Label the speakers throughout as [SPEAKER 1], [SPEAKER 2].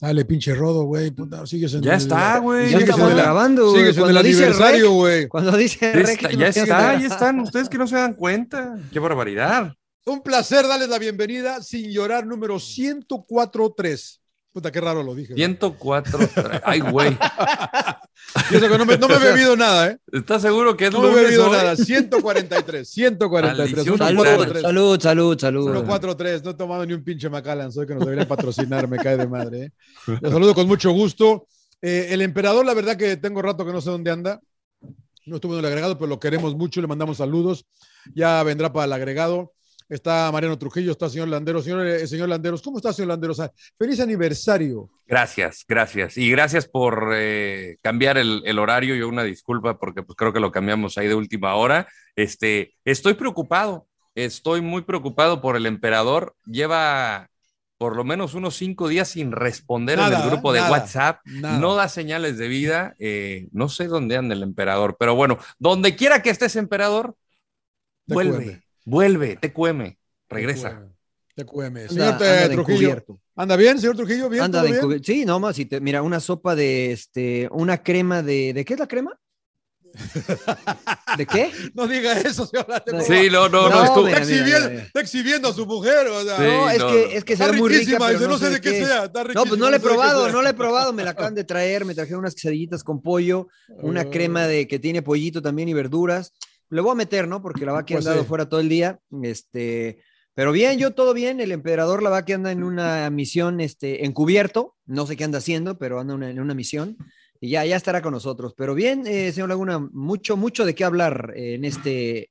[SPEAKER 1] Dale, pinche rodo, güey. Puta, sigues en
[SPEAKER 2] Ya
[SPEAKER 1] el-
[SPEAKER 2] está, güey. Ya estamos grabando, güey.
[SPEAKER 1] Sigues en el
[SPEAKER 2] Cuando dice
[SPEAKER 1] aniversario, güey.
[SPEAKER 2] Cuando dice
[SPEAKER 3] Ya está, ya está, ya están. Ustedes que no se dan cuenta. Qué barbaridad.
[SPEAKER 1] Un placer darles la bienvenida sin llorar número 104.3. Puta, qué raro lo dije. güey.
[SPEAKER 3] 104. Ay, güey.
[SPEAKER 1] Y eso que no me, no me he bebido nada, ¿eh?
[SPEAKER 3] ¿Estás seguro que es
[SPEAKER 1] No me he bebido
[SPEAKER 3] hoy?
[SPEAKER 1] nada. 143. 143.
[SPEAKER 3] Maldición.
[SPEAKER 2] Salud,
[SPEAKER 1] 143.
[SPEAKER 2] salud, salud, salud.
[SPEAKER 1] 143. No he tomado ni un pinche Macallan. Soy que nos deberían patrocinar. Me cae de madre, ¿eh? Los saludo con mucho gusto. Eh, el emperador, la verdad que tengo rato que no sé dónde anda. No estuvo en el agregado, pero lo queremos mucho. Le mandamos saludos. Ya vendrá para el agregado. Está Mariano Trujillo, está señor Landeros. Señor, eh, señor Landeros, ¿cómo está, señor Landeros? Feliz aniversario.
[SPEAKER 3] Gracias, gracias. Y gracias por eh, cambiar el, el horario. Yo una disculpa porque pues, creo que lo cambiamos ahí de última hora. Este, estoy preocupado, estoy muy preocupado por el emperador. Lleva por lo menos unos cinco días sin responder
[SPEAKER 1] Nada,
[SPEAKER 3] en el grupo de
[SPEAKER 1] nada,
[SPEAKER 3] WhatsApp.
[SPEAKER 1] nada.
[SPEAKER 3] No da señales de vida. eh, no sé dónde anda el emperador, pero bueno, donde quiera que estés, emperador,
[SPEAKER 1] Te
[SPEAKER 3] vuelve. Vuelve, te cueme, regresa.
[SPEAKER 1] Te cueme.
[SPEAKER 2] Anda-
[SPEAKER 1] Señor
[SPEAKER 2] anda
[SPEAKER 1] Trujillo. ¿Anda bien, señor Trujillo? ¿Bien?
[SPEAKER 2] Anda
[SPEAKER 1] ¿Todo
[SPEAKER 2] de
[SPEAKER 1] bien?
[SPEAKER 2] encubi- Sí, no más. Si te, mira, una sopa de este, una crema de. ¿De qué es la crema? ¿De qué?
[SPEAKER 1] No diga eso, señor.
[SPEAKER 3] Sí, no, no, no,
[SPEAKER 2] No,
[SPEAKER 3] estuvo-
[SPEAKER 1] Está
[SPEAKER 2] mira, mira,
[SPEAKER 1] exhibiendo,
[SPEAKER 2] mira.
[SPEAKER 1] está exhibiendo a su mujer. O sea,
[SPEAKER 3] Sí,
[SPEAKER 2] no, es
[SPEAKER 3] no,
[SPEAKER 2] que,
[SPEAKER 3] no.
[SPEAKER 2] es que se
[SPEAKER 1] está
[SPEAKER 2] ve muy rica.
[SPEAKER 1] riquísima.
[SPEAKER 2] pero
[SPEAKER 1] dice, no sé de qué sea. Está
[SPEAKER 2] No, pues no la he probado, no la he probado. Me la acaban de traer. Me trajeron unas quesadillitas con pollo, una crema de que tiene pollito también y verduras. Le voy a meter, ¿no? Porque la va que
[SPEAKER 1] Pues
[SPEAKER 2] han dado
[SPEAKER 1] sí.
[SPEAKER 2] fuera todo el día. Este, pero bien, yo todo bien. El emperador la va que anda en una misión este, encubierto. No sé qué anda haciendo, pero anda una- en una misión. Y ya, ya estará con nosotros. Pero bien, eh, señor Laguna, mucho, mucho de qué hablar eh, en este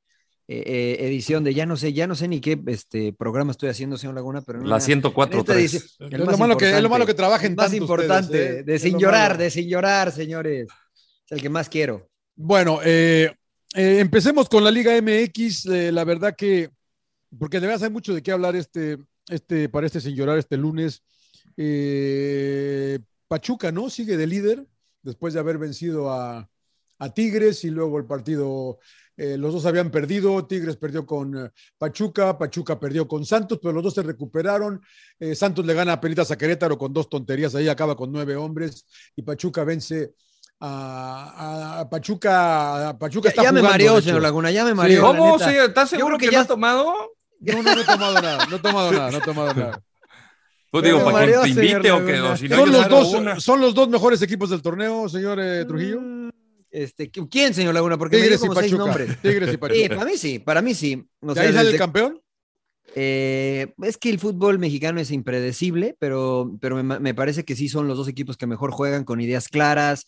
[SPEAKER 2] eh, eh, edición de ya no sé, ya no sé ni qué este programa estoy haciendo, señor Laguna, pero en
[SPEAKER 3] La
[SPEAKER 2] una-
[SPEAKER 3] 104
[SPEAKER 2] en edición- el
[SPEAKER 1] Es lo, malo que, es lo
[SPEAKER 2] importante.
[SPEAKER 1] malo que trabajen
[SPEAKER 2] más importante,
[SPEAKER 1] ustedes, ¿eh?
[SPEAKER 2] de sin
[SPEAKER 1] lo
[SPEAKER 2] llorar,
[SPEAKER 1] malo.
[SPEAKER 2] de sin llorar, señores. Es el que más quiero.
[SPEAKER 1] Bueno, eh, eh, empecemos con la Liga MX. eh, la verdad que, porque de verdad hay mucho de qué hablar este, este, para este sin llorar este lunes. Eh, Pachuca, ¿no? Sigue de líder después de haber vencido a, a Tigres y luego el partido, los dos habían perdido, Tigres perdió con Pachuca, Pachuca perdió con Santos, pero los dos se recuperaron. Santos le gana a Penitas a Querétaro con dos tonterías, ahí acaba con nueve hombres y Pachuca vence a, a Pachuca. a Pachuca
[SPEAKER 2] Ya,
[SPEAKER 1] está
[SPEAKER 2] ya me
[SPEAKER 1] jugando,
[SPEAKER 2] mareó,
[SPEAKER 1] de hecho.
[SPEAKER 2] señor Laguna, ya me mareó. la
[SPEAKER 3] ¿Cómo?
[SPEAKER 2] neta.
[SPEAKER 3] Sí, ¿Estás seguro
[SPEAKER 2] que
[SPEAKER 3] que,
[SPEAKER 2] ya-
[SPEAKER 3] no has tomado?
[SPEAKER 1] No, no, no he tomado nada, no he tomado nada, no he tomado nada.
[SPEAKER 3] Pues digo,
[SPEAKER 2] Me
[SPEAKER 3] para que
[SPEAKER 2] mareó,
[SPEAKER 3] te invite
[SPEAKER 2] señor
[SPEAKER 3] o que si no,
[SPEAKER 1] son, los dos,
[SPEAKER 3] una.
[SPEAKER 1] son los dos mejores equipos del torneo, señor eh, Trujillo.
[SPEAKER 2] Mm, Este, ¿Quién, señor Laguna? Porque me
[SPEAKER 1] Tigres y
[SPEAKER 2] como seis
[SPEAKER 1] Pachuca.
[SPEAKER 2] nombres.
[SPEAKER 1] Tigres y
[SPEAKER 2] Sí,
[SPEAKER 1] Pachuca.
[SPEAKER 2] para mí sí, para mí sí. O
[SPEAKER 1] ¿De
[SPEAKER 2] sea,
[SPEAKER 1] ahí sale el campeón?
[SPEAKER 2] Eh, es que el fútbol mexicano es impredecible, pero, pero me, me parece que sí son los dos equipos que mejor juegan con ideas claras,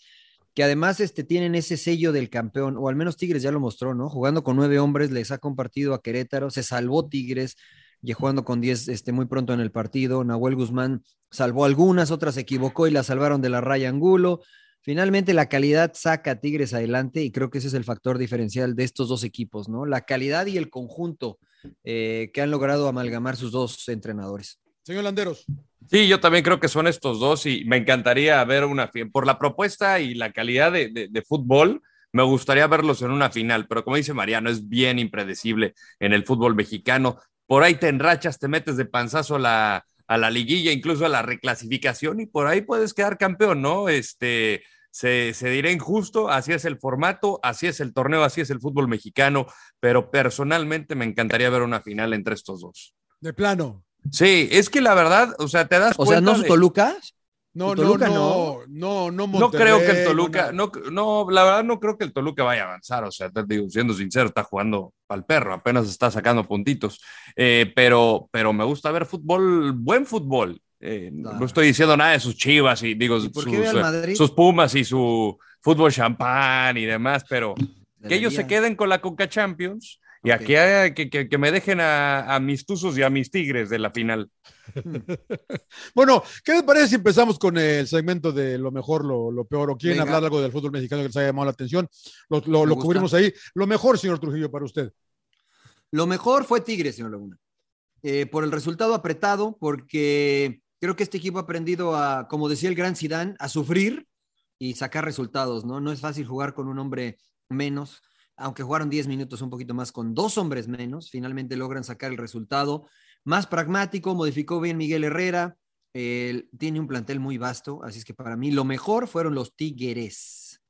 [SPEAKER 2] que además este, tienen ese sello del campeón, o al menos Tigres ya lo mostró, ¿no? Jugando con nueve hombres, le saca un partido a Querétaro, se salvó Tigres, y jugando con diez este, muy pronto en el partido. Nahuel Guzmán salvó algunas, otras se equivocó y la salvaron de la raya Angulo. Finalmente la calidad saca a Tigres adelante y creo que ese es el factor diferencial de estos dos equipos, ¿no? La calidad y el conjunto eh, que han logrado amalgamar sus dos entrenadores.
[SPEAKER 1] Señor Landeros.
[SPEAKER 3] Sí, yo también creo que son estos dos y me encantaría ver una fi- por la propuesta y la calidad de, de- de fútbol. Me gustaría verlos en una final, pero como dice Mariano, es bien impredecible en el fútbol mexicano. Por ahí te enrachas, te metes de panzazo a la, a la liguilla, incluso a la reclasificación, y por ahí puedes quedar campeón, ¿no? Este, se, se dirá injusto, así es el formato, así es el torneo, así es el fútbol mexicano, pero personalmente me encantaría ver una final entre estos dos.
[SPEAKER 1] De plano.
[SPEAKER 3] Sí, es que la verdad, o sea, te das
[SPEAKER 2] O sea,
[SPEAKER 3] cuenta.
[SPEAKER 2] ¿no es
[SPEAKER 3] de-
[SPEAKER 2] Toluca?
[SPEAKER 1] No, no,
[SPEAKER 2] Toluca
[SPEAKER 1] no, no, no,
[SPEAKER 3] No
[SPEAKER 1] Monterrey,
[SPEAKER 3] creo que el
[SPEAKER 1] no
[SPEAKER 3] Toluca, no, no, la verdad no creo que el Toluca vaya a avanzar, o sea, te digo, siendo sincero, está jugando al perro, apenas está sacando puntitos, Eh, pero, pero me gusta ver fútbol, buen fútbol. Eh, No estoy diciendo nada de sus chivas y digo,
[SPEAKER 2] por
[SPEAKER 3] sus, eh,
[SPEAKER 2] Madrid?
[SPEAKER 3] sus pumas y su fútbol champán y demás, pero que ellos se
[SPEAKER 2] Debería.
[SPEAKER 3] queden con la Conca Champions y aquí haya- que, que- que me dejen a, a mis tuzos y a mis tigres de la final.
[SPEAKER 1] Bueno, ¿qué les parece si empezamos con el segmento de lo mejor, lo, lo peor? ¿O quieren
[SPEAKER 2] Venga.
[SPEAKER 1] hablar algo del fútbol mexicano que les haya llamado la atención? Lo, lo- cubrimos ahí. Lo mejor, señor Trujillo, para usted.
[SPEAKER 2] Lo mejor fue Tigres, señor Laguna. Eh, por el resultado apretado, porque creo que este equipo ha aprendido a, como decía el gran Zidane, a sufrir y sacar resultados, ¿no? No es fácil jugar con un hombre menos, aunque jugaron 10 minutos un poquito más con dos hombres menos, finalmente logran sacar el resultado. Más pragmático, modificó bien Miguel Herrera, eh, tiene un plantel muy vasto, así es que para mí lo mejor fueron los Tigres.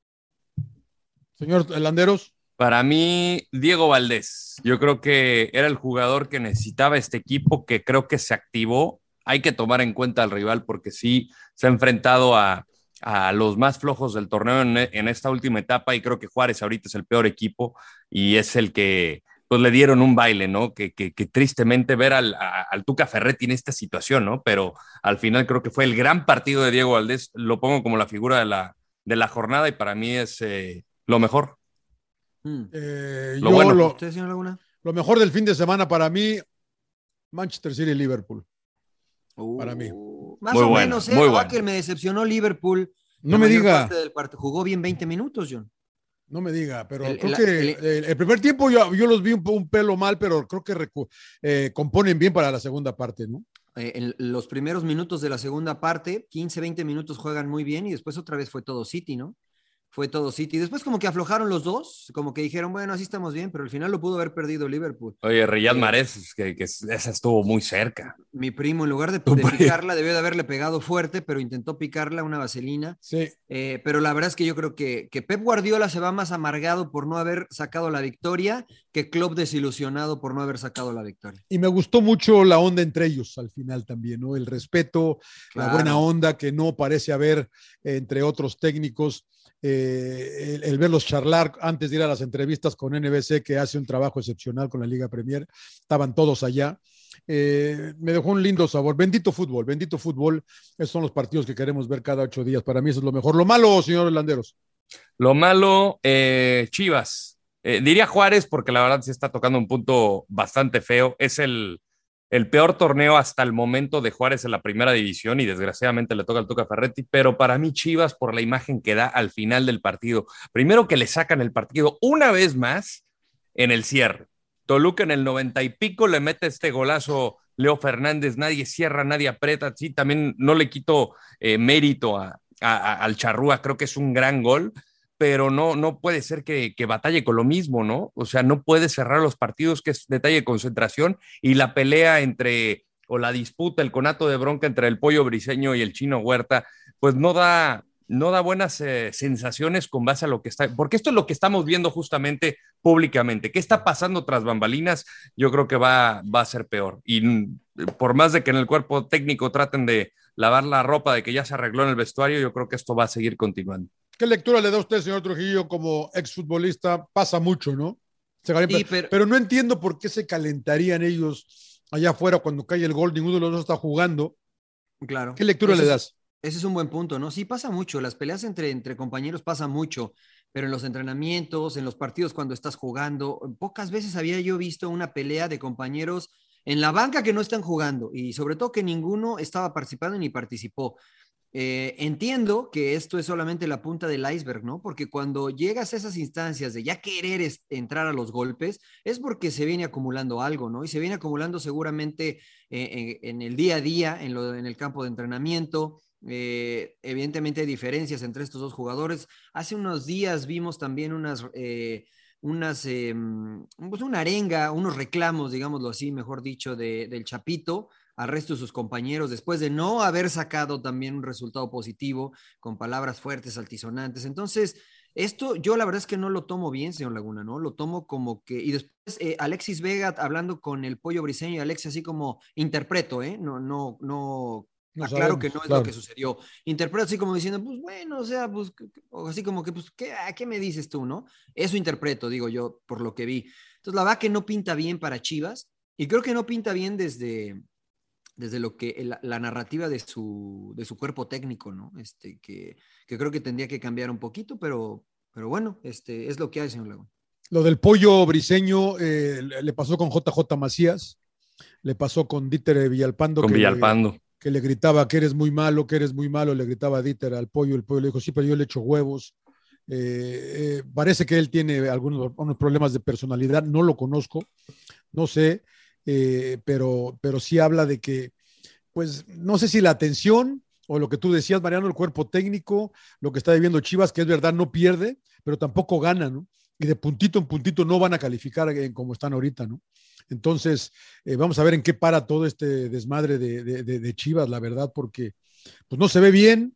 [SPEAKER 1] Señor Landeros.
[SPEAKER 3] Para mí, Diego Valdés, yo creo que era el jugador que necesitaba este equipo, que creo que se activó. Hay que tomar en cuenta al rival porque sí se ha enfrentado a, a los más flojos del torneo en, en esta última etapa y creo que Juárez ahorita es el peor equipo y es el que pues le dieron un baile, ¿no? Que, que, que tristemente ver al, a- al Tuca Ferretti en esta situación, ¿no? Pero al final creo que fue el gran partido de Diego Valdés, lo pongo como la figura de la, de la jornada y para mí es eh, lo mejor.
[SPEAKER 1] Eh,
[SPEAKER 3] Lo
[SPEAKER 1] yo
[SPEAKER 3] bueno.
[SPEAKER 1] lo,
[SPEAKER 2] ¿Usted, señor Laguna?
[SPEAKER 1] lo mejor del fin de semana para mí, Manchester City y Liverpool. para mí.
[SPEAKER 2] Más
[SPEAKER 3] Muy
[SPEAKER 2] o
[SPEAKER 3] bueno,
[SPEAKER 2] menos, ¿eh?
[SPEAKER 3] muy
[SPEAKER 2] La
[SPEAKER 3] bueno.
[SPEAKER 2] que me decepcionó Liverpool.
[SPEAKER 1] No me diga.
[SPEAKER 2] parte del partido. Jugó bien 20 minutos, John.
[SPEAKER 1] No me diga, pero
[SPEAKER 2] El-
[SPEAKER 1] creo
[SPEAKER 2] el-
[SPEAKER 1] que
[SPEAKER 2] el-
[SPEAKER 1] primer tiempo yo, yo los vi un, pelo mal, pero creo que recu- eh, componen bien para la segunda parte, ¿no?
[SPEAKER 2] Eh, en los primeros minutos de la segunda parte, 15, 20 minutos juegan muy bien y después otra vez fue todo City, ¿no? Fue todo City. Después como que aflojaron los dos, como que dijeron, bueno, así estamos bien, pero al final lo pudo haber perdido Liverpool.
[SPEAKER 3] Oye, Riyad
[SPEAKER 2] Eh,
[SPEAKER 3] Mahrez, que, que esa estuvo muy cerca.
[SPEAKER 2] Mi primo, en lugar de, picarla, debió de haberle pegado fuerte, pero intentó picarla una vaselina.
[SPEAKER 1] Sí.
[SPEAKER 2] Eh, pero la verdad es que yo creo que, que Pep Guardiola se va más amargado por no haber sacado la victoria que Klopp desilusionado por no haber sacado la victoria.
[SPEAKER 1] Y me gustó mucho la onda entre ellos al final también, ¿no? El respeto, la buena onda que no parece haber entre otros técnicos. Eh, el, verlos charlar antes de ir a las entrevistas con NBC, que hace un trabajo excepcional con la Liga Premier, estaban todos allá. Eh, me dejó un lindo sabor. Bendito fútbol, bendito fútbol. Esos son los partidos que queremos ver cada ocho días. Para mí eso es lo mejor. Lo malo, señor Landeros.
[SPEAKER 3] Lo malo, eh, Chivas. Eh, diría Juárez, porque la verdad se está tocando un punto bastante feo. Es el, el peor torneo hasta el momento de Juárez en la primera división y desgraciadamente le toca al Tuca Ferretti, pero para mí Chivas por la imagen que da al final del partido. Primero que le sacan el partido una vez más en el cierre. Toluca en el noventa y pico le mete este golazo Leo Fernández, nadie cierra, nadie aprieta. Sí, también no le quito eh, mérito al Charrúa, creo que es un gran gol, pero no, no puede ser que, que batalle con lo mismo, ¿no? O sea, no puede cerrar los partidos, que es detalle de concentración, y la pelea entre, o la disputa, el conato de bronca entre el pollo briseño y el chino Huerta, pues no da, no da buenas eh, sensaciones con base a lo que está, porque esto es lo que estamos viendo justamente públicamente. ¿Qué está pasando tras bambalinas? Yo creo que va, va a ser peor. Y mm, por más de que en el cuerpo técnico traten de lavar la ropa de que ya se arregló en el vestuario, yo creo que esto va a seguir continuando.
[SPEAKER 1] ¿Qué lectura le da usted, señor Trujillo, como exfutbolista? Pasa mucho, ¿no? Se
[SPEAKER 2] Sí,
[SPEAKER 1] pero...
[SPEAKER 2] pero-
[SPEAKER 1] no entiendo por qué se calentarían ellos allá afuera cuando cae el gol. Ninguno de los dos está jugando.
[SPEAKER 2] Claro.
[SPEAKER 1] ¿Qué lectura
[SPEAKER 2] Ese
[SPEAKER 1] le
[SPEAKER 2] es-
[SPEAKER 1] das?
[SPEAKER 2] Ese es un buen punto, ¿no? Sí, pasa mucho. Las peleas entre, entre compañeros pasa mucho, pero en los entrenamientos, en los partidos cuando estás jugando, pocas veces había yo visto una pelea de compañeros en la banca que no están jugando y sobre todo que ninguno estaba participando ni participó. Eh, entiendo que esto es solamente la punta del iceberg, ¿no? Porque cuando llegas a esas instancias de ya querer entrar a los golpes, es porque se viene acumulando algo, ¿no? Y se viene acumulando seguramente eh, en, el día a día, en, el campo de entrenamiento. Eh, evidentemente hay diferencias entre estos dos jugadores. Hace unos días vimos también unas, unas eh, pues una arenga, unos reclamos, digámoslo así, mejor dicho, de, del Chapito al resto de sus compañeros después de no haber sacado también un resultado positivo con palabras fuertes, altisonantes. Entonces, esto yo la verdad es que no lo tomo bien, señor Laguna, ¿no? Lo tomo como que, y después eh, Alexis Vega hablando con el pollo briseño y Alexis así como interpreto, ¿eh? No, no, no,
[SPEAKER 1] No
[SPEAKER 2] claro
[SPEAKER 1] sabemos,
[SPEAKER 2] que no es
[SPEAKER 1] claro.
[SPEAKER 2] lo que sucedió. Interpreto así como diciendo, pues bueno, o sea, pues, o así como que, pues, ¿qué, a ¿qué me dices tú, no? Eso interpreto, digo yo, por lo que vi. Entonces, la verdad que no pinta bien para Chivas, y creo que no pinta bien desde, desde lo que la, la narrativa de su, de su cuerpo técnico, ¿no? Este, que, que creo que tendría que cambiar un poquito, pero, pero bueno, este, es lo que hay, señor Laguna.
[SPEAKER 1] Lo del pollo briseño eh, le le pasó con JJ Macías, le pasó con Dieter Villalpando.
[SPEAKER 3] Con
[SPEAKER 1] que le-
[SPEAKER 3] Villalpando.
[SPEAKER 1] que le gritaba que eres muy malo, que eres muy malo, le gritaba a Dieter al pollo, el pollo le dijo, sí, pero yo le echo huevos. Eh, eh, parece que él tiene algunos, unos problemas de personalidad, no lo conozco, no sé, eh, pero, pero sí habla de que, pues, no sé si la atención o lo que tú decías, Mariano, el cuerpo técnico, lo que está viviendo Chivas, que es verdad, no pierde, pero tampoco gana, ¿no? Y de puntito en puntito no van a calificar como están ahorita, ¿no? Entonces, eh, vamos a ver en qué para todo este desmadre de, de- de- de Chivas, la verdad, porque pues, no se ve bien,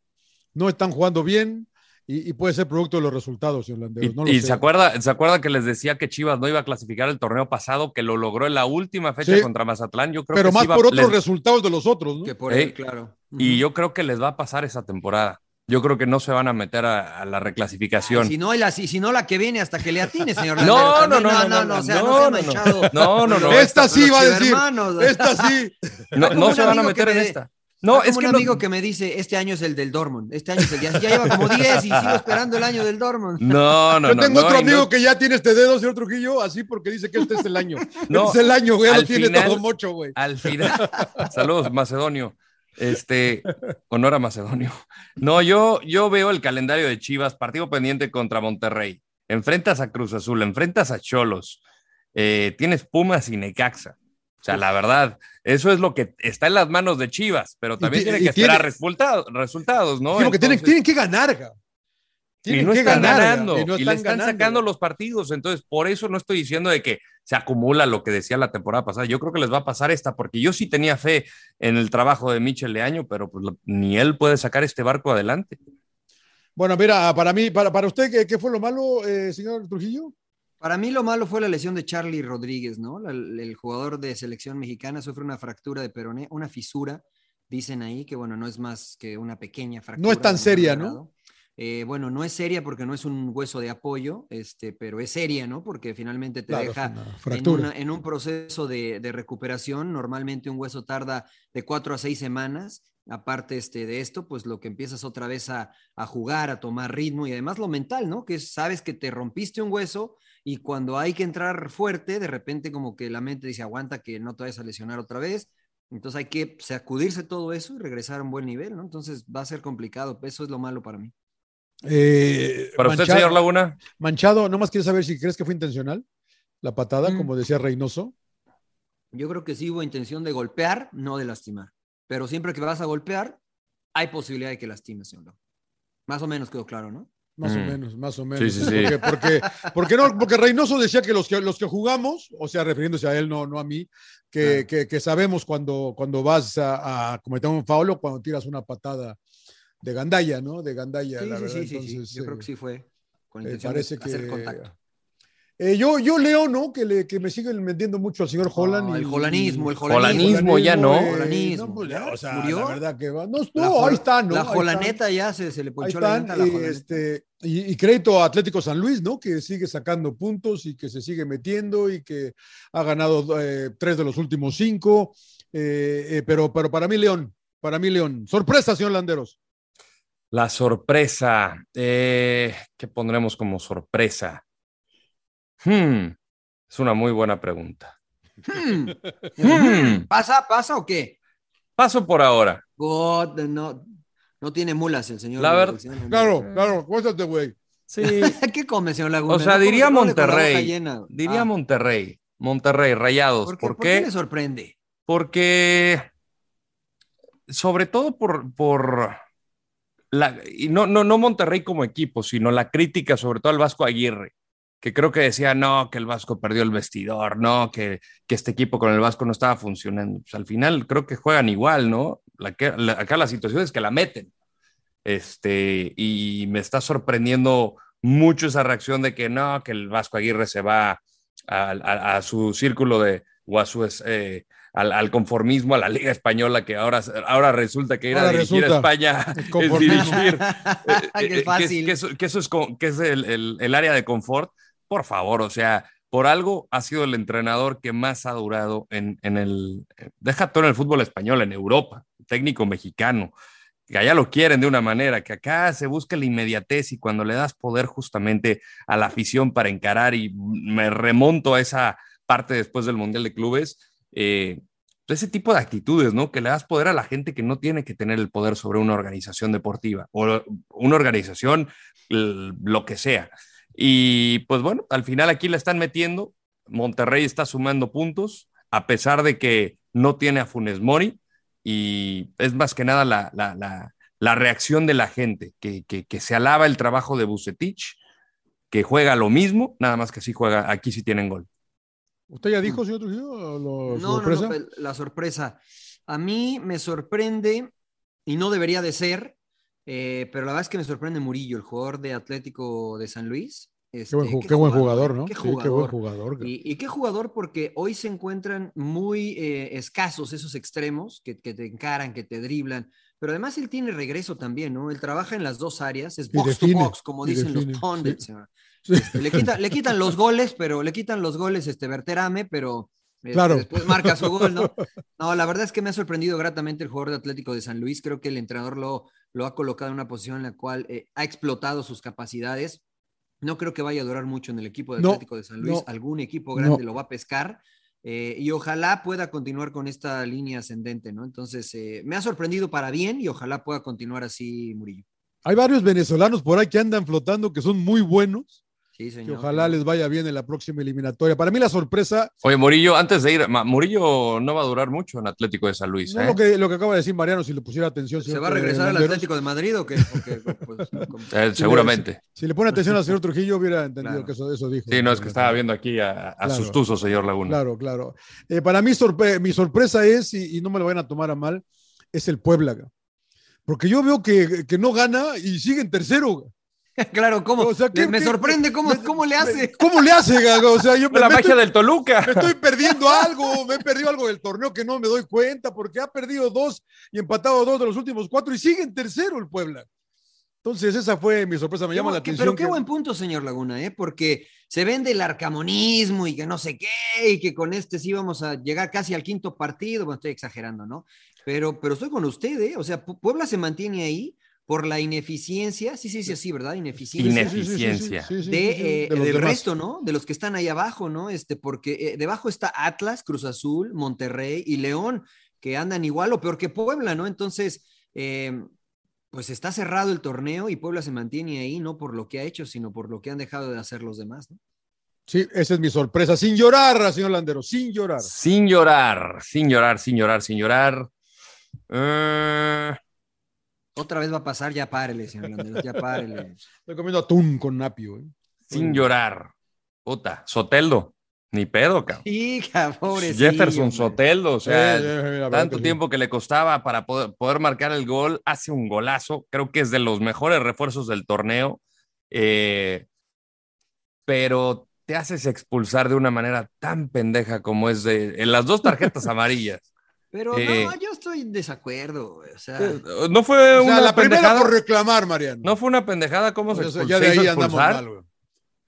[SPEAKER 1] no están jugando bien y, y puede ser producto de los resultados, señor
[SPEAKER 3] Y,
[SPEAKER 1] Landeros. No lo
[SPEAKER 3] y
[SPEAKER 1] sé.
[SPEAKER 3] se, acuerda, se acuerda que les decía que Chivas no iba a clasificar el torneo pasado, que lo logró en la última fecha
[SPEAKER 1] Sí.
[SPEAKER 3] contra Mazatlán. Yo creo
[SPEAKER 1] Pero
[SPEAKER 3] que
[SPEAKER 1] más por otros
[SPEAKER 3] les-
[SPEAKER 1] resultados de los otros, ¿no?
[SPEAKER 2] Que por
[SPEAKER 3] Ey,
[SPEAKER 2] él, claro.
[SPEAKER 3] Y yo creo que les va a pasar esa temporada. Yo creo que no se van a meter a, a la reclasificación.
[SPEAKER 2] Si no, la, si, si no, la que viene hasta que le atine, señor
[SPEAKER 3] No, no, no, no,
[SPEAKER 2] no,
[SPEAKER 3] no,
[SPEAKER 2] o sea,
[SPEAKER 3] no,
[SPEAKER 2] no,
[SPEAKER 3] no, no. No, no,
[SPEAKER 1] Esta sí va a decir, esta sí.
[SPEAKER 3] No, no se van a meter en esta. No, es
[SPEAKER 2] como
[SPEAKER 3] que
[SPEAKER 2] un amigo que me dice, este año es el del Dortmund, este año es el ya, ya lleva como 10 y sigo esperando el año del Dortmund.
[SPEAKER 3] No, no,
[SPEAKER 1] Yo
[SPEAKER 3] no.
[SPEAKER 1] tengo
[SPEAKER 3] no,
[SPEAKER 1] otro amigo que ya tiene este dedo, señor Trujillo, así porque dice que este es el año.
[SPEAKER 3] No,
[SPEAKER 1] este es el año, güey, ya lo tiene
[SPEAKER 3] final-
[SPEAKER 1] todo mocho, güey.
[SPEAKER 3] Al final. Saludos, Macedonio. Este, honor a Macedonio. No, yo, yo veo el calendario de Chivas, partido pendiente contra Monterrey. Enfrentas a Cruz Azul, enfrentas a Cholos, eh, tienes Pumas y Necaxa. O sea, la verdad, eso es lo que está en las manos de Chivas, pero también
[SPEAKER 1] ti-
[SPEAKER 3] tiene que esperar
[SPEAKER 1] tiene-
[SPEAKER 3] resultados, resultados, ¿no?
[SPEAKER 1] Porque tienen, tienen que ganar, ga.
[SPEAKER 3] y
[SPEAKER 1] Tienen
[SPEAKER 3] no
[SPEAKER 1] que
[SPEAKER 3] están
[SPEAKER 1] ganar, ga,
[SPEAKER 3] ganando
[SPEAKER 1] y no
[SPEAKER 3] y le están
[SPEAKER 1] ganando,
[SPEAKER 3] sacando los partidos. Entonces, por eso no estoy diciendo de que se acumula lo que decía la temporada pasada. Yo creo que les va a pasar esta, porque yo sí tenía fe en el trabajo de Michel Leaño, pero pues, ni él puede sacar este barco adelante.
[SPEAKER 1] Bueno, mira, para mí, para, para usted, ¿qué, qué fue lo malo, eh, señor Trujillo?
[SPEAKER 2] Para mí lo malo fue la lesión de Charlie Rodríguez, ¿no? La- el jugador de selección mexicana sufre una fractura de peroné, una fisura, dicen ahí, que bueno, no es más que una pequeña fractura.
[SPEAKER 1] No es tan seria, ¿no?
[SPEAKER 2] Eh, bueno, no es seria porque no es un hueso de apoyo, este, pero es seria, ¿no? Porque finalmente te
[SPEAKER 1] Claro,
[SPEAKER 2] deja
[SPEAKER 1] una
[SPEAKER 2] en,
[SPEAKER 1] fractura.
[SPEAKER 2] una- en un proceso de, de recuperación. Normalmente un hueso tarda de cuatro a seis semanas. Aparte este, de esto, pues lo que empiezas otra vez a, a jugar, a tomar ritmo y además lo mental, ¿no? Que es, sabes que te rompiste un hueso y cuando hay que entrar fuerte, de repente como que la mente dice, aguanta que no te vayas a lesionar otra vez. Entonces hay que sacudirse todo eso y regresar a un buen nivel, ¿no? Entonces va a ser complicado. Eso es lo malo para mí.
[SPEAKER 1] Eh,
[SPEAKER 3] Para usted,
[SPEAKER 1] Manchado-
[SPEAKER 3] señor Laguna,
[SPEAKER 1] Manchado, nomás quiero saber si crees que fue intencional la patada,
[SPEAKER 2] Mm.
[SPEAKER 1] como decía Reynoso.
[SPEAKER 2] Yo creo que sí hubo intención de golpear, no de lastimar. Pero siempre que vas a golpear, hay posibilidad de que lastimes, señor. Lau. Más o menos quedó claro, ¿no?
[SPEAKER 1] Más o
[SPEAKER 3] Mm.
[SPEAKER 1] menos, más o menos.
[SPEAKER 3] Sí, sí, sí.
[SPEAKER 1] Porque, porque, porque no, porque Reynoso decía que los que los que jugamos, o sea, refiriéndose a él, no, no a mí, que, que, que sabemos cuando, cuando vas a, a cometer un foul o cuando tiras una patada de gandalla, ¿no? De gandalla,
[SPEAKER 2] Sí,
[SPEAKER 1] la
[SPEAKER 2] sí,
[SPEAKER 1] verdad.
[SPEAKER 2] sí, sí, Yo creo
[SPEAKER 1] eh,
[SPEAKER 2] que sí fue con
[SPEAKER 1] eh, parece
[SPEAKER 2] de hacer
[SPEAKER 1] que-
[SPEAKER 2] contacto.
[SPEAKER 1] Eh, yo, yo leo, ¿no? Que, le, que me siguen vendiendo mucho al señor Holland.
[SPEAKER 2] Ah,
[SPEAKER 1] y-
[SPEAKER 2] el jolanismo, el
[SPEAKER 3] Jolanismo, ya no.
[SPEAKER 1] eh,
[SPEAKER 2] Jolanismo,
[SPEAKER 1] pues,
[SPEAKER 2] ¿ya?
[SPEAKER 1] o sea,
[SPEAKER 2] ¿Murió?
[SPEAKER 1] la verdad que va. No, no, ahí está, ¿no?
[SPEAKER 2] La jolaneta ya se, se le
[SPEAKER 1] Ahí
[SPEAKER 2] ponchó la neta a la
[SPEAKER 1] y, este, y, y crédito a Atlético San Luis, ¿no? Que sigue sacando puntos y que se sigue metiendo y que ha ganado eh, tres de los últimos cinco. eh, eh, pero, pero para mí, León, para mí, León. Sorpresa, señor Landeros.
[SPEAKER 3] La sorpresa. eh, ¿Qué pondremos como sorpresa? Hmm, es una muy buena pregunta.
[SPEAKER 2] Hmm.
[SPEAKER 3] Hmm,
[SPEAKER 2] ¿Pasa, pasa o qué?
[SPEAKER 3] paso por ahora.
[SPEAKER 2] God, no, no tiene mulas el señor.
[SPEAKER 3] La verdad-
[SPEAKER 1] Claro, claro, cuéntate, güey.
[SPEAKER 3] Sí,
[SPEAKER 2] ¿Qué come, señor Laguna?
[SPEAKER 3] o sea, diría Monterrey.
[SPEAKER 2] llena.
[SPEAKER 3] Diría
[SPEAKER 2] Ah,
[SPEAKER 3] Monterrey. Monterrey, Rayados.
[SPEAKER 2] ¿Por qué,
[SPEAKER 3] ¿Por
[SPEAKER 2] ¿Por qué
[SPEAKER 3] qué?
[SPEAKER 2] le sorprende?
[SPEAKER 3] Porque, sobre todo por, por y no, no, no Monterrey como equipo, sino la crítica, sobre todo al Vasco Aguirre, que creo que decía, no, que el Vasco perdió el vestidor, no, que, que este equipo con el Vasco no estaba funcionando. Pues al final creo que juegan igual, ¿no? La que, la, acá la situación es que la meten. Este, y me está sorprendiendo mucho esa reacción de que no, que el Vasco Aguirre se va a, su círculo de, o a su, al, al, conformismo, a la Liga Española, que ahora, ahora resulta que ir ahora a dirigir a España es, dirigir. eh,
[SPEAKER 2] Qué fácil.
[SPEAKER 3] Que, que, eso, que, eso, es, que es el, el, el, área de confort. Por favor, o sea, por algo ha sido el entrenador que más ha durado en, en el. Deja todo en el fútbol español, en Europa, técnico mexicano que allá lo quieren de una manera, que acá se busca la inmediatez y cuando le das poder justamente a la afición para encarar y me remonto a esa parte después del Mundial de Clubes, eh, ese tipo de actitudes, ¿no? Que le das poder a la gente que no tiene que tener el poder sobre una organización deportiva o una organización, lo que sea. Y pues bueno, al final aquí la están metiendo, Monterrey está sumando puntos, a pesar de que no tiene a Funes Mori, y es más que nada la, la, la, la reacción de la gente, que, que, que, se alaba el trabajo de Bucetich, que juega lo mismo, nada más que sí juega, aquí sí tienen gol.
[SPEAKER 1] ¿Usted ya dijo, señor Trujillo,
[SPEAKER 2] lo, no, sorpresa? No, no, la sorpresa. A mí me sorprende, y no debería de ser, eh, pero la verdad es que me sorprende Murillo, el jugador de Atlético de San Luis.
[SPEAKER 1] Este, qué, buen, qué, qué buen jugador, ¿no?
[SPEAKER 2] Qué jugador.
[SPEAKER 1] Sí, qué buen jugador.
[SPEAKER 2] Y, y, qué jugador porque hoy se encuentran muy eh, escasos esos extremos que, que, te encaran, que te driblan. Pero además él tiene regreso también, ¿no? Él trabaja en las dos áreas, es box define, to box, como dicen define, los pundits. Sí. Le, quita, le, quitan los goles, pero le quitan los goles este Berterame, pero este,
[SPEAKER 1] claro.
[SPEAKER 2] después marca su gol, ¿no? No, la verdad es que me ha sorprendido gratamente el jugador de Atlético de San Luis. Creo que el entrenador lo, lo ha colocado en una posición en la cual eh, ha explotado sus capacidades no creo que vaya a durar mucho en el equipo de Atlético no, de San Luis. No, Algún equipo grande no. lo va a pescar. Eh, y ojalá pueda continuar con esta línea ascendente, ¿no? Entonces, eh, me ha sorprendido para bien y ojalá pueda continuar así, Murillo.
[SPEAKER 1] Hay varios venezolanos por ahí que andan flotando que son muy buenos.
[SPEAKER 2] Sí, señor.
[SPEAKER 1] Que ojalá les vaya bien en la próxima eliminatoria. Para mí la sorpresa...
[SPEAKER 3] Oye, Murillo, antes de ir, Murillo no va a durar mucho en Atlético de San Luis.
[SPEAKER 1] No,
[SPEAKER 3] ¿eh?
[SPEAKER 1] lo, que, lo que acaba de decir Mariano, si le pusiera atención...
[SPEAKER 2] ¿Se va a regresar al Atlético de Madrid o qué? Porque,
[SPEAKER 3] pues, eh, seguramente.
[SPEAKER 1] Si, si, le pone atención al señor Trujillo, hubiera entendido claro. que eso, eso, dijo.
[SPEAKER 3] Sí, no, es que estaba viendo aquí a, a claro. sus tuzos, señor Laguna.
[SPEAKER 1] Claro, claro. Eh, para mí, sorpre mi sorpresa es, y, y, no me lo van a tomar a mal, es el Puebla. Porque yo veo que, que no gana y sigue en tercero.
[SPEAKER 2] Claro, ¿cómo? O sea, ¿qué, me sorprende cómo, me, cómo le hace.
[SPEAKER 1] ¿Cómo le hace, Gago? O sea, yo
[SPEAKER 3] me, la magia estoy, del Toluca.
[SPEAKER 1] Me estoy perdiendo algo, me he perdido algo del torneo que no me doy cuenta, porque ha perdido dos y empatado dos de los últimos cuatro y sigue en tercero el Puebla. Entonces, esa fue mi sorpresa, me llama
[SPEAKER 2] qué,
[SPEAKER 1] la atención.
[SPEAKER 2] Pero qué que... buen punto, señor Laguna, ¿eh? porque se vende el arcamonismo y que no sé qué, y que con este sí vamos a llegar casi al quinto partido. Bueno, estoy exagerando, ¿no? Pero, pero estoy con usted, ¿eh? O sea, Puebla se mantiene ahí por la ineficiencia, sí, sí, sí, sí, ¿verdad? Ineficiencia.
[SPEAKER 3] Ineficiencia.
[SPEAKER 2] De, eh, de del demás. resto, ¿no? De los que están ahí abajo, ¿no? Este, porque eh, debajo está Atlas, Cruz Azul, Monterrey y León, que andan igual o peor que Puebla, ¿no? Entonces, eh, pues está cerrado el torneo y Puebla se mantiene ahí, no por lo que ha hecho, sino por lo que han dejado de hacer los demás, ¿no?
[SPEAKER 1] Sí, esa es mi sorpresa. Sin llorar, señor Landero, sin llorar.
[SPEAKER 3] Sin llorar, sin llorar, sin llorar, sin llorar. Uh...
[SPEAKER 2] Otra vez va a pasar, ya párele, señor Landeros, ya párele.
[SPEAKER 1] Estoy comiendo atún con napio. ¿eh?
[SPEAKER 3] Sin llorar. Puta, Soteldo. Ni pedo, cabrón.
[SPEAKER 2] Sí, cabrón.
[SPEAKER 3] Jefferson Soteldo, o sea, sí, sí, sí, tanto tiempo que le costaba para poder, poder, marcar el gol, hace un golazo. Creo que es de los mejores refuerzos del torneo. Eh, pero te haces expulsar de una manera tan pendeja como es de en las dos tarjetas amarillas.
[SPEAKER 2] Pero eh, no, yo estoy en desacuerdo, o sea.
[SPEAKER 3] No fue
[SPEAKER 1] o sea,
[SPEAKER 3] una
[SPEAKER 1] la
[SPEAKER 3] pendejada.
[SPEAKER 1] por reclamar, Mariano.
[SPEAKER 3] No fue una pendejada, ¿cómo se expulsó?
[SPEAKER 1] Ya de ahí andamos mal, güey.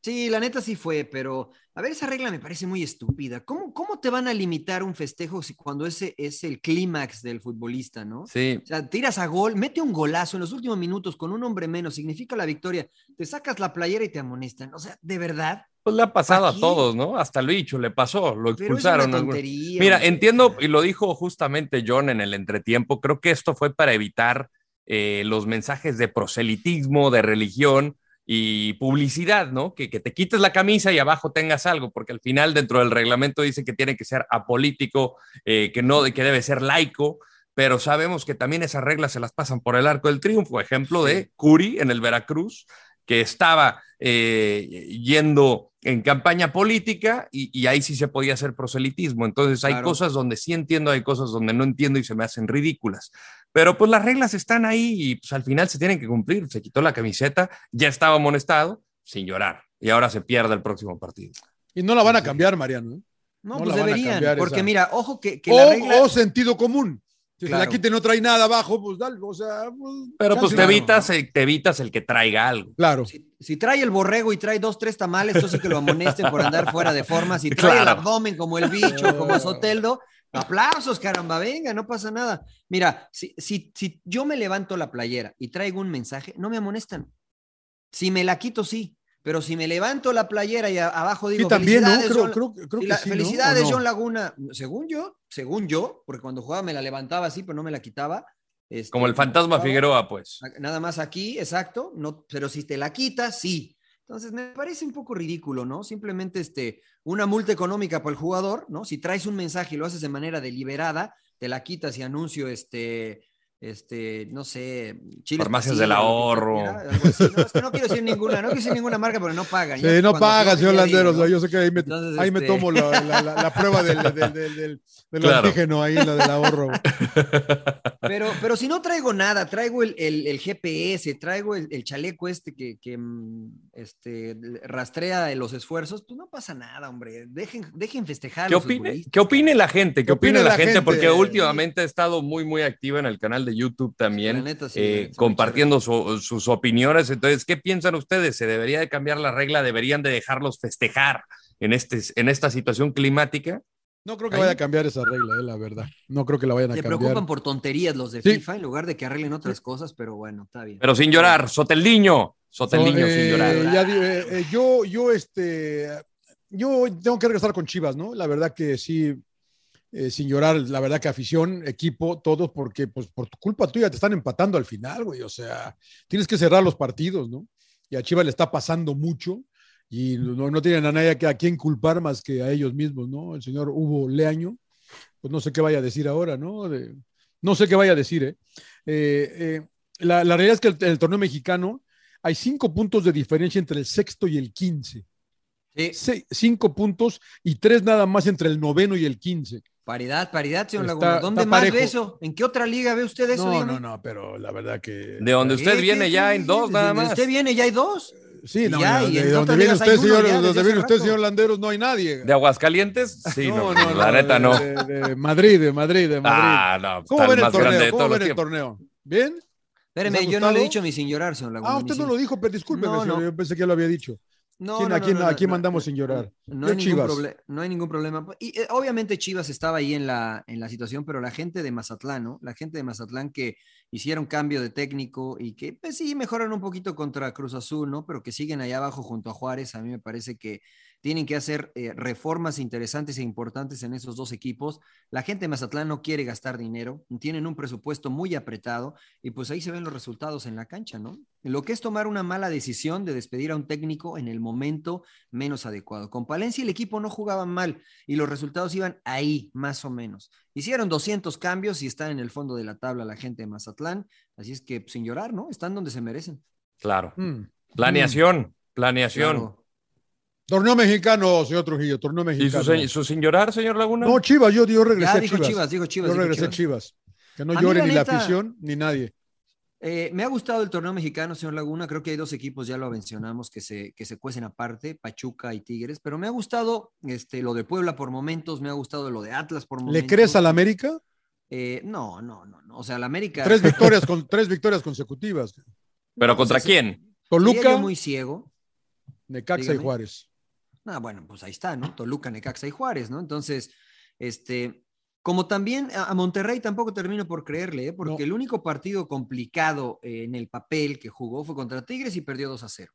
[SPEAKER 2] Sí, la neta sí fue, pero a ver, esa regla me parece muy estúpida. ¿Cómo, cómo te van a limitar un festejo si cuando ese es el clímax del futbolista, no?
[SPEAKER 3] Sí.
[SPEAKER 2] O sea, tiras a gol, mete un golazo en los últimos minutos con un hombre menos, significa la victoria, te sacas la playera y te amonestan. O sea, ¿de verdad?
[SPEAKER 3] Pues le ha pasado a todos, ¿no? Hasta el bicho le pasó, lo expulsaron. Mira, entiendo, y lo dijo justamente John en el entretiempo, creo que esto fue para evitar eh, los mensajes de proselitismo, de religión y publicidad, ¿no? Que, que, te quites la camisa y abajo tengas algo, porque al final dentro del reglamento dice que tiene que ser apolítico, eh, que no, que debe ser laico, pero sabemos que también esas reglas se las pasan por el arco del triunfo. Ejemplo sí. de Curi en el Veracruz, que estaba eh, yendo en campaña política y, y, ahí sí se podía hacer proselitismo. Entonces hay
[SPEAKER 2] Claro.
[SPEAKER 3] cosas donde sí entiendo, hay cosas donde no entiendo y se me hacen ridículas. Pero pues las reglas están ahí y pues al final se tienen que cumplir. Se quitó la camiseta, ya estaba amonestado, sin llorar. Y ahora se pierde el próximo partido.
[SPEAKER 1] Y no la van a cambiar, Mariano. ¿eh?
[SPEAKER 2] No,
[SPEAKER 1] No
[SPEAKER 2] pues
[SPEAKER 1] la van a
[SPEAKER 2] deberían,
[SPEAKER 1] cambiar
[SPEAKER 2] porque
[SPEAKER 1] esa.
[SPEAKER 2] mira, ojo que, que
[SPEAKER 1] O,
[SPEAKER 2] la regla...
[SPEAKER 1] o sentido común. Si se
[SPEAKER 2] Claro.
[SPEAKER 1] la quiten no trae nada abajo, pues dale. O sea, pues,
[SPEAKER 3] Pero pues te evitas, el- te evitas el que traiga algo.
[SPEAKER 1] Claro.
[SPEAKER 2] Si, si trae el borrego y trae dos, tres tamales, eso sí que lo amonesten por andar fuera de forma. Si trae el
[SPEAKER 3] Claro.
[SPEAKER 2] abdomen como el bicho, como Soteldo, aplausos, caramba, venga, no pasa nada. Mira, si, si, si yo me levanto la playera y traigo un mensaje, no me amonestan. Si me la quito, sí. Pero si me levanto la playera y abajo digo,
[SPEAKER 1] Sí, también, ¿no?
[SPEAKER 2] "Felicidades,
[SPEAKER 1] Creo,
[SPEAKER 2] John-
[SPEAKER 1] creo, que
[SPEAKER 2] la-
[SPEAKER 1] sí, ¿no?
[SPEAKER 2] felicidades. John Laguna. Según yo, según yo, porque cuando jugaba me la levantaba así, pero no me la quitaba. este,
[SPEAKER 3] Como el fantasma
[SPEAKER 2] jugaba-
[SPEAKER 3] Figueroa, pues.
[SPEAKER 2] Nada más aquí, exacto, no, pero si te la quitas, sí. Entonces me parece un poco ridículo, ¿no? Simplemente este, una multa económica para el jugador, ¿no? Si traes un mensaje y lo haces de manera deliberada, te la quitas y anuncio este, este, no sé, chiles
[SPEAKER 3] Farmacias
[SPEAKER 2] Pasillo,
[SPEAKER 3] del ahorro.
[SPEAKER 2] así. No, es que no quiero decir ninguna, no quiero decir ninguna marca, pero no pagan.
[SPEAKER 1] Sí, no
[SPEAKER 2] cuando
[SPEAKER 1] paga,
[SPEAKER 2] cobren,
[SPEAKER 1] señor Landeros.
[SPEAKER 2] ¿no?
[SPEAKER 1] Yo sé que ahí me,
[SPEAKER 2] Entonces,
[SPEAKER 1] ahí me
[SPEAKER 2] este-
[SPEAKER 1] tomo la, la- la- la prueba del, del, del, del- del
[SPEAKER 3] Claro.
[SPEAKER 1] antígeno ahí, la del ahorro.
[SPEAKER 2] Pero, pero si no traigo nada, traigo el, el- el GPS, traigo el, el chaleco este que, que, mm, este, rastrea los esfuerzos, pues no pasa nada, hombre. Dejen, dejen festejar.
[SPEAKER 3] ¿Qué opine. ¿Qué opine la gente? ¿Qué,
[SPEAKER 1] ¿Qué
[SPEAKER 3] opine
[SPEAKER 1] opine
[SPEAKER 3] la,
[SPEAKER 1] la
[SPEAKER 3] gente?
[SPEAKER 1] gente?
[SPEAKER 3] Porque últimamente ha estado muy, muy activa en el canal de YouTube también,
[SPEAKER 2] La neta, sí,
[SPEAKER 3] eh,
[SPEAKER 2] se
[SPEAKER 3] compartiendo su- sus opiniones. Entonces, ¿qué piensan ustedes? ¿Se debería de cambiar la regla? ¿Deberían de dejarlos festejar en, este, en esta situación climática?
[SPEAKER 1] No creo que
[SPEAKER 2] Ahí-
[SPEAKER 1] vaya a cambiar esa regla, eh, la verdad. No creo que la vayan a
[SPEAKER 2] Se
[SPEAKER 1] cambiar.
[SPEAKER 2] preocupan por tonterías los de
[SPEAKER 1] Sí.
[SPEAKER 2] FIFA en lugar de que arreglen otras cosas, pero bueno, está bien.
[SPEAKER 3] Pero sin llorar, Soteldiño, Soteldiño
[SPEAKER 1] So,
[SPEAKER 3] sin
[SPEAKER 1] eh,
[SPEAKER 3] llorar.
[SPEAKER 1] ya eh, yo, yo, este, yo tengo que regresar con Chivas, ¿no? La verdad que sí, eh, sin llorar, la verdad que afición, equipo, todos, porque pues por tu culpa tuya te están empatando al final, güey. O sea, tienes que cerrar los partidos, ¿no? Y a Chivas le está pasando mucho y no, no tienen a nadie que- a quien culpar más que a ellos mismos, ¿no? El señor Hugo Leaño, pues no sé qué vaya a decir ahora, ¿no? De- no sé qué vaya a decir, ¿eh? Eh, eh, la, la realidad es que el, el torneo mexicano hay cinco puntos de diferencia entre el sexto y el quince.
[SPEAKER 2] Sí,
[SPEAKER 1] Se- cinco puntos y tres nada más entre el noveno y el quince.
[SPEAKER 2] Paridad, paridad, señor
[SPEAKER 1] Está-
[SPEAKER 2] Laguna. ¿Dónde
[SPEAKER 1] está
[SPEAKER 2] más
[SPEAKER 1] parejo.
[SPEAKER 2] ve eso? ¿En qué otra liga ve usted eso?
[SPEAKER 1] No,
[SPEAKER 2] dígame?
[SPEAKER 1] no, no, pero la verdad que.
[SPEAKER 3] De donde usted
[SPEAKER 2] ¿Qué,
[SPEAKER 3] viene ya
[SPEAKER 2] qué?
[SPEAKER 3] dos
[SPEAKER 2] Desde
[SPEAKER 3] nada
[SPEAKER 2] donde
[SPEAKER 3] más.
[SPEAKER 2] Usted viene ya hay dos.
[SPEAKER 1] Sí, no,
[SPEAKER 2] Ya,
[SPEAKER 1] no,
[SPEAKER 2] y
[SPEAKER 1] de
[SPEAKER 2] en
[SPEAKER 1] donde
[SPEAKER 2] otras
[SPEAKER 1] viene
[SPEAKER 2] hay
[SPEAKER 1] usted, señor,
[SPEAKER 2] ya
[SPEAKER 1] donde viene usted,
[SPEAKER 2] rato.
[SPEAKER 1] señor Landeros, no hay nadie.
[SPEAKER 3] ¿De Aguascalientes? Sí, no, la neta
[SPEAKER 1] de-
[SPEAKER 3] no.
[SPEAKER 1] De, de Madrid, de Madrid, de Madrid.
[SPEAKER 3] Ah, no,
[SPEAKER 1] ¿Cómo ven el torneo?
[SPEAKER 3] de
[SPEAKER 1] ¿Cómo ven el torneo? ¿Bien?
[SPEAKER 2] Espéreme,
[SPEAKER 1] ¿Les ha
[SPEAKER 2] yo no le he dicho ni sin llorar, señor Laguna.
[SPEAKER 1] Ah, usted no lo dijo, pero discúlpeme, yo pensé que lo había dicho.
[SPEAKER 2] No,
[SPEAKER 1] ¿Quién-
[SPEAKER 2] no,
[SPEAKER 1] a quién-
[SPEAKER 2] no,
[SPEAKER 1] a quién
[SPEAKER 2] no,
[SPEAKER 1] mandamos sin llorar?
[SPEAKER 2] No hay, ningún
[SPEAKER 1] Chivas.
[SPEAKER 2] proble- no hay ningún problema. Y eh, obviamente Chivas estaba ahí en la, en la situación, pero la gente de Mazatlán, ¿no? La gente de Mazatlán que hicieron cambio de técnico y que, pues sí, mejoran un poquito contra Cruz Azul, ¿no? Pero que siguen allá abajo junto a Juárez. A mí me parece que tienen que hacer eh, reformas interesantes e importantes en esos dos equipos. La gente de Mazatlán no quiere gastar dinero, tienen un presupuesto muy apretado y pues ahí se ven los resultados en la cancha, ¿no? Lo que es tomar una mala decisión de despedir a un técnico en el momento menos adecuado. Con Palencia el equipo no jugaba mal y los resultados iban ahí, más o menos. Hicieron 200 cambios y están en el fondo de la tabla la gente de Mazatlán, así es que sin llorar, ¿no? Están donde se merecen.
[SPEAKER 3] Claro.
[SPEAKER 1] Mm.
[SPEAKER 3] Planeación, planeación.
[SPEAKER 2] Claro.
[SPEAKER 1] Torneo mexicano, señor Trujillo, torneo
[SPEAKER 3] ¿Y su,
[SPEAKER 1] mexicano.
[SPEAKER 3] su sin llorar, señor Laguna?
[SPEAKER 1] No, Chivas, yo, yo regresé
[SPEAKER 2] Ya
[SPEAKER 1] a
[SPEAKER 2] dijo
[SPEAKER 1] Chivas.
[SPEAKER 2] Chivas, dijo Chivas.
[SPEAKER 1] yo regresé
[SPEAKER 2] Chivas.
[SPEAKER 1] Chivas. Que no
[SPEAKER 2] A
[SPEAKER 1] llore
[SPEAKER 2] la
[SPEAKER 1] ni la afición ni nadie.
[SPEAKER 2] Eh, me ha gustado el torneo mexicano, señor Laguna. Creo que hay dos equipos, ya lo mencionamos, que se, que se cuecen aparte, Pachuca y Tigres. Pero me ha gustado este, lo de Puebla por momentos, me ha gustado lo de Atlas por momentos.
[SPEAKER 1] ¿Le crees al América?
[SPEAKER 2] Eh, no, no, no, no. O sea, la América.
[SPEAKER 1] Tres victorias, con, tres victorias consecutivas.
[SPEAKER 3] ¿Pero
[SPEAKER 2] No,
[SPEAKER 3] contra quién?
[SPEAKER 1] Toluca,
[SPEAKER 2] muy ciego.
[SPEAKER 1] Necaxa y. Juárez.
[SPEAKER 2] Ah, bueno, pues ahí está, ¿no? Toluca, Necaxa y Juárez, ¿no? Entonces, este, como también a Monterrey tampoco termino por creerle, ¿eh? porque
[SPEAKER 1] No.
[SPEAKER 2] el único partido complicado eh, en el papel que jugó fue contra Tigres y perdió 2 a 0.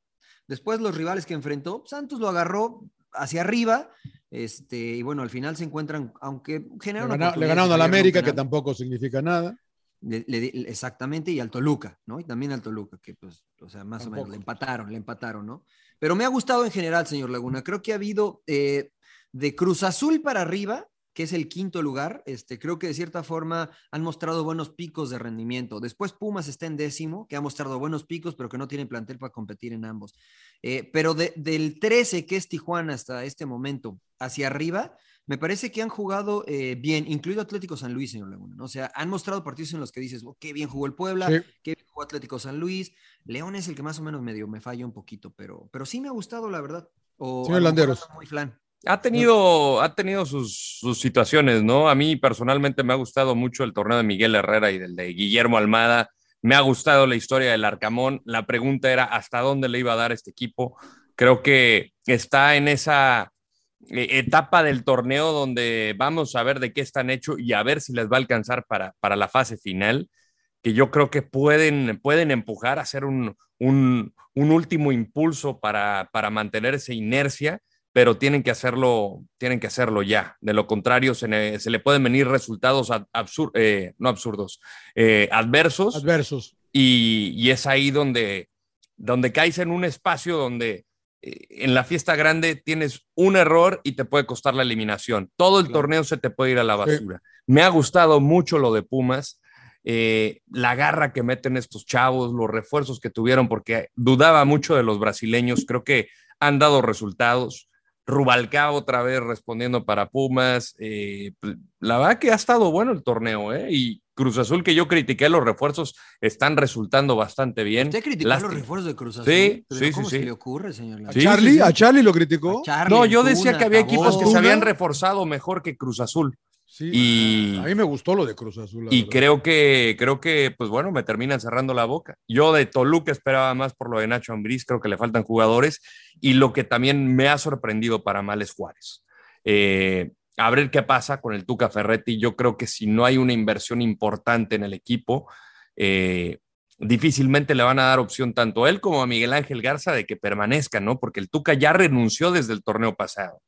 [SPEAKER 2] Después los rivales que enfrentó, Santos lo agarró hacia arriba, este, y bueno, al final se encuentran, aunque
[SPEAKER 1] Le,
[SPEAKER 2] generaron
[SPEAKER 1] gana- le
[SPEAKER 2] oportunidades
[SPEAKER 1] ganaron al América, que tampoco significa nada.
[SPEAKER 2] Le- le exactamente, y al Toluca, ¿no? Y también al Toluca, que pues, o sea, más o menos, le empataron, le empataron, ¿no? Pero me ha gustado en general, señor Laguna. Creo que ha habido eh, de Cruz Azul para arriba, que es el quinto lugar, este, creo que de cierta forma han mostrado buenos picos de rendimiento. Después Pumas está en décimo, que ha mostrado buenos picos, pero que no tiene plantel para competir en ambos. Eh, pero del 13, que es Tijuana hasta este momento, hacia arriba, me parece que han jugado eh, bien, incluido Atlético San Luis, señor Laguna. O sea, han mostrado partidos en los que dices, oh, qué bien jugó el Puebla, qué bien jugó Atlético San Luis. León es el que más o menos medio me falla un poquito, pero, pero sí me ha gustado, la verdad. O,
[SPEAKER 1] señor Landeros.
[SPEAKER 2] Muy flan.
[SPEAKER 3] Ha tenido, ha tenido sus, sus, situaciones, ¿no? A mí personalmente me ha gustado mucho el torneo de Miguel Herrera y del de Guillermo Almada. Me ha gustado la historia del Arcamón. La pregunta era hasta dónde le iba a dar este equipo. Creo que está en esa eh, etapa del torneo donde vamos a ver de qué están hechos y a ver si les va a alcanzar para, para la fase final, que yo creo que pueden, pueden empujar a hacer un, un, un último impulso para, para mantener esa inercia pero tienen que hacerlo, tienen que hacerlo ya. De lo contrario, se, le, se le pueden venir resultados absur eh, no absurdos, eh, adversos.
[SPEAKER 1] Adversos.
[SPEAKER 3] Y, y, es ahí donde, donde caes en un espacio donde eh, en la fiesta grande tienes un error y te puede costar la eliminación. Todo el torneo se te puede ir a la basura. Sí. Me ha gustado mucho lo de Pumas. Eh, la garra que meten estos chavos, los refuerzos que tuvieron, porque dudaba mucho de los brasileños, creo que han dado resultados. Rubalcaba otra vez respondiendo para Pumas. Eh, la verdad que ha estado bueno el torneo, ¿eh? Y Cruz Azul, que yo critiqué los refuerzos, están resultando bastante bien.
[SPEAKER 2] ¿Usted criticó Lástima. los refuerzos de Cruz Azul?
[SPEAKER 3] Sí,
[SPEAKER 2] ¿Pero
[SPEAKER 3] sí,
[SPEAKER 2] ¿Cómo
[SPEAKER 3] sí,
[SPEAKER 2] se
[SPEAKER 3] sí.
[SPEAKER 2] le ocurre, señor?
[SPEAKER 1] ¿A, Charlie? ¿A Charlie lo criticó?
[SPEAKER 2] Charlie,
[SPEAKER 3] no, yo decía que había equipos que se habían reforzado mejor que Cruz Azul.
[SPEAKER 1] Sí,
[SPEAKER 3] Y-
[SPEAKER 1] a mí me gustó lo de Cruz Azul.
[SPEAKER 3] Y
[SPEAKER 1] verdad.
[SPEAKER 3] creo que, creo que, pues bueno, me terminan cerrando la boca. Yo de Toluca esperaba más por lo de Nacho Ambriz, creo que le faltan jugadores. Y lo que también me ha sorprendido para mal es Juárez. Eh, a ver qué pasa con el Tuca Ferretti. Yo creo que si no hay una inversión importante en el equipo, eh, difícilmente le van a dar opción tanto a él como a Miguel Ángel Garza de que permanezcan, ¿no? Porque el Tuca ya renunció desde el torneo pasado.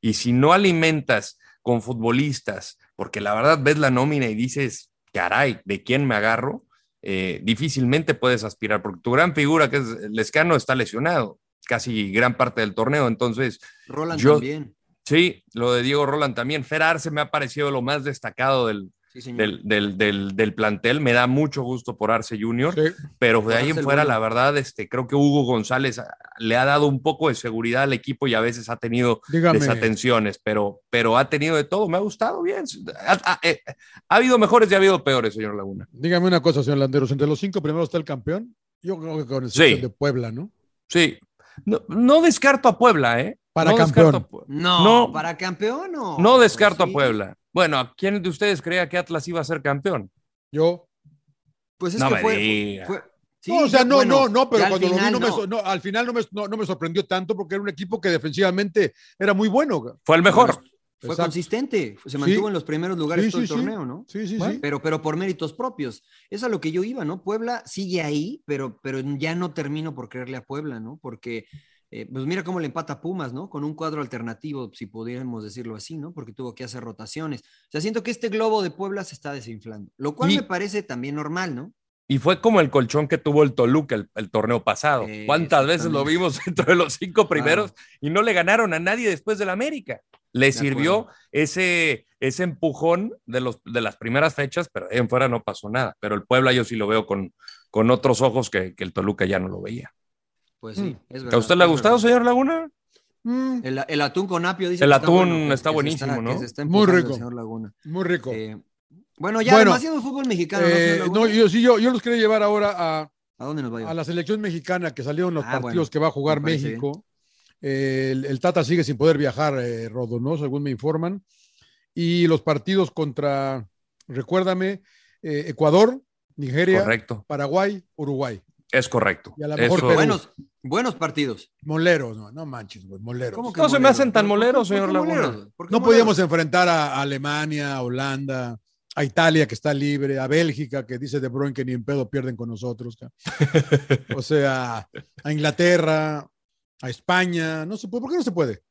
[SPEAKER 3] Y si no alimentas con futbolistas, porque la verdad ves la nómina y dices, caray, ¿de quién me agarro? Eh, difícilmente puedes aspirar, porque tu gran figura, que es Lescano, está lesionado casi gran parte del torneo. Entonces,
[SPEAKER 2] Roland
[SPEAKER 3] yo-
[SPEAKER 2] también.
[SPEAKER 3] sí, lo de Diego Roland también. Fer Arce me ha parecido lo más destacado del,
[SPEAKER 2] Sí, señor.
[SPEAKER 3] del, del, del, del plantel. Me da mucho gusto por Arce Junior.
[SPEAKER 1] Sí.
[SPEAKER 3] Pero de ahí en
[SPEAKER 2] el
[SPEAKER 3] fuera,
[SPEAKER 2] bueno.
[SPEAKER 3] la verdad, este, creo que Hugo González ah, le ha dado un poco de seguridad al equipo y a veces ha tenido
[SPEAKER 1] Dígame.
[SPEAKER 3] desatenciones, pero, pero ha tenido de todo. Me ha gustado bien. Ha, ha- eh, ha habido mejores y ha habido peores, señor Laguna.
[SPEAKER 1] Dígame una cosa, señor Landeros. Entre los cinco primeros está el campeón. Yo creo que con excepción
[SPEAKER 3] Sí.
[SPEAKER 1] de Puebla, ¿no?
[SPEAKER 3] Sí. No, no descarto a Puebla, ¿eh?
[SPEAKER 1] Para
[SPEAKER 3] no
[SPEAKER 1] campeón.
[SPEAKER 3] descarto
[SPEAKER 2] No,
[SPEAKER 3] No.
[SPEAKER 2] para campeón no.
[SPEAKER 3] No descarto
[SPEAKER 2] Sí.
[SPEAKER 3] a Puebla. Bueno, ¿a quién de ustedes creía que Atlas iba a ser campeón?
[SPEAKER 1] Yo.
[SPEAKER 2] Pues es
[SPEAKER 3] No
[SPEAKER 2] que
[SPEAKER 3] me
[SPEAKER 2] fue,
[SPEAKER 3] diga.
[SPEAKER 2] fue- sí,
[SPEAKER 1] no, o sea, no,
[SPEAKER 2] bueno,
[SPEAKER 1] no, no, pero cuando lo vi, no me
[SPEAKER 2] no.
[SPEAKER 1] al final no me, no, no me sorprendió tanto porque era un equipo que defensivamente era muy bueno.
[SPEAKER 3] Fue el mejor.
[SPEAKER 2] Fue
[SPEAKER 1] Exacto.
[SPEAKER 2] consistente, se
[SPEAKER 1] Sí.
[SPEAKER 2] mantuvo en los primeros lugares
[SPEAKER 1] Sí,
[SPEAKER 2] todo
[SPEAKER 1] sí,
[SPEAKER 2] el
[SPEAKER 1] sí.
[SPEAKER 2] torneo, ¿no?
[SPEAKER 1] Sí, sí,
[SPEAKER 2] Bueno,
[SPEAKER 1] sí.
[SPEAKER 2] Pero, pero por méritos propios. Es a lo que yo iba, ¿no? Puebla sigue ahí, pero, pero ya no termino por creerle a Puebla, ¿no? Porque, eh, pues mira cómo le empata a Pumas, ¿no? Con un cuadro alternativo, si pudiéramos decirlo así, ¿no? Porque tuvo que hacer rotaciones. O sea, siento que este globo de Puebla se está desinflando, lo cual
[SPEAKER 3] Y-
[SPEAKER 2] me parece también normal, ¿no?
[SPEAKER 3] Y fue como el colchón que tuvo el Toluca el, el torneo pasado.
[SPEAKER 2] Eh,
[SPEAKER 3] ¿Cuántas veces lo vimos dentro de los cinco primeros y no le ganaron a nadie después del América? Le sirvió ese, ese empujón de, los, de las primeras fechas, pero ahí en fuera no pasó nada. Pero el Puebla yo sí lo veo con, con otros ojos que, que el Toluca ya no lo veía.
[SPEAKER 2] Pues sí, es verdad.
[SPEAKER 3] ¿A usted le ha gustado,
[SPEAKER 2] verdad.
[SPEAKER 3] señor Laguna?
[SPEAKER 1] Mm,
[SPEAKER 2] El, el atún con apio dice
[SPEAKER 3] El
[SPEAKER 2] que
[SPEAKER 3] atún
[SPEAKER 2] bueno,
[SPEAKER 3] está
[SPEAKER 2] que se
[SPEAKER 3] buenísimo, ¿no?
[SPEAKER 2] que se está
[SPEAKER 1] Muy rico.
[SPEAKER 2] señor Laguna.
[SPEAKER 1] muy rico.
[SPEAKER 2] Eh, bueno, ya
[SPEAKER 1] Bueno,
[SPEAKER 2] demasiado fútbol mexicano. ¿no,
[SPEAKER 1] Eh, no, yo sí, yo, yo los quería llevar ahora a,
[SPEAKER 2] ¿A dónde nos va a
[SPEAKER 1] la selección mexicana que salieron los
[SPEAKER 2] Ah,
[SPEAKER 1] partidos
[SPEAKER 2] bueno,
[SPEAKER 1] que va a jugar México. Eh, el, el Tata sigue sin poder viajar, eh, Rodo, ¿no? Según me informan. Y los partidos contra, recuérdame, eh, Ecuador, Nigeria,
[SPEAKER 3] Correcto.
[SPEAKER 1] Paraguay, Uruguay.
[SPEAKER 3] Es correcto.
[SPEAKER 1] Y a lo mejor
[SPEAKER 3] Eso-
[SPEAKER 1] Perú.
[SPEAKER 2] Buenos, buenos partidos.
[SPEAKER 1] Moleros, no, no manches, güey, moleros.
[SPEAKER 2] ¿Cómo que
[SPEAKER 3] No se me hacen tan
[SPEAKER 2] ¿Por- por-
[SPEAKER 3] moleros, señor Laguna.
[SPEAKER 1] No
[SPEAKER 2] moleros?
[SPEAKER 1] podíamos enfrentar a, Alemania, a Holanda, a Italia que está libre, a Bélgica que dice De Bruyne que ni en pedo pierden con nosotros. O sea, a Inglaterra, a España, no se puede, ¿por qué no se puede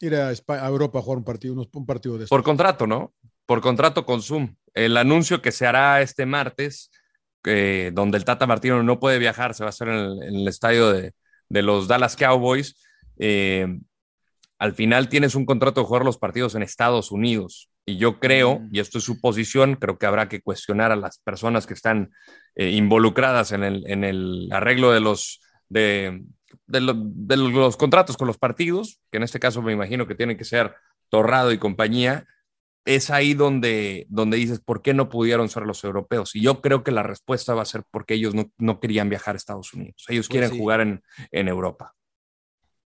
[SPEAKER 1] ir a, Espa- a Europa a jugar un partido, unos- un partido de estos?
[SPEAKER 3] Por contrato, ¿no? Por contrato con Zoom. El anuncio que se hará este martes, eh, donde el Tata Martino no puede viajar, se va a hacer en el, en el estadio de, de los Dallas Cowboys. Eh, al final tienes un contrato de jugar los partidos en Estados Unidos Y yo creo,
[SPEAKER 2] Mm.
[SPEAKER 3] y esto es su posición, creo que habrá que cuestionar a las personas que están eh, involucradas en el, en el arreglo de los, de, de lo- de los contratos con los partidos, que en este caso me imagino que tienen que ser Torrado y compañía. Es ahí donde, donde dices, ¿por qué no pudieron ser los europeos? Y yo creo que la respuesta va a ser porque ellos no, no querían viajar a Estados Unidos. Ellos
[SPEAKER 2] Pues
[SPEAKER 3] quieren
[SPEAKER 2] sí.
[SPEAKER 3] jugar en, en Europa.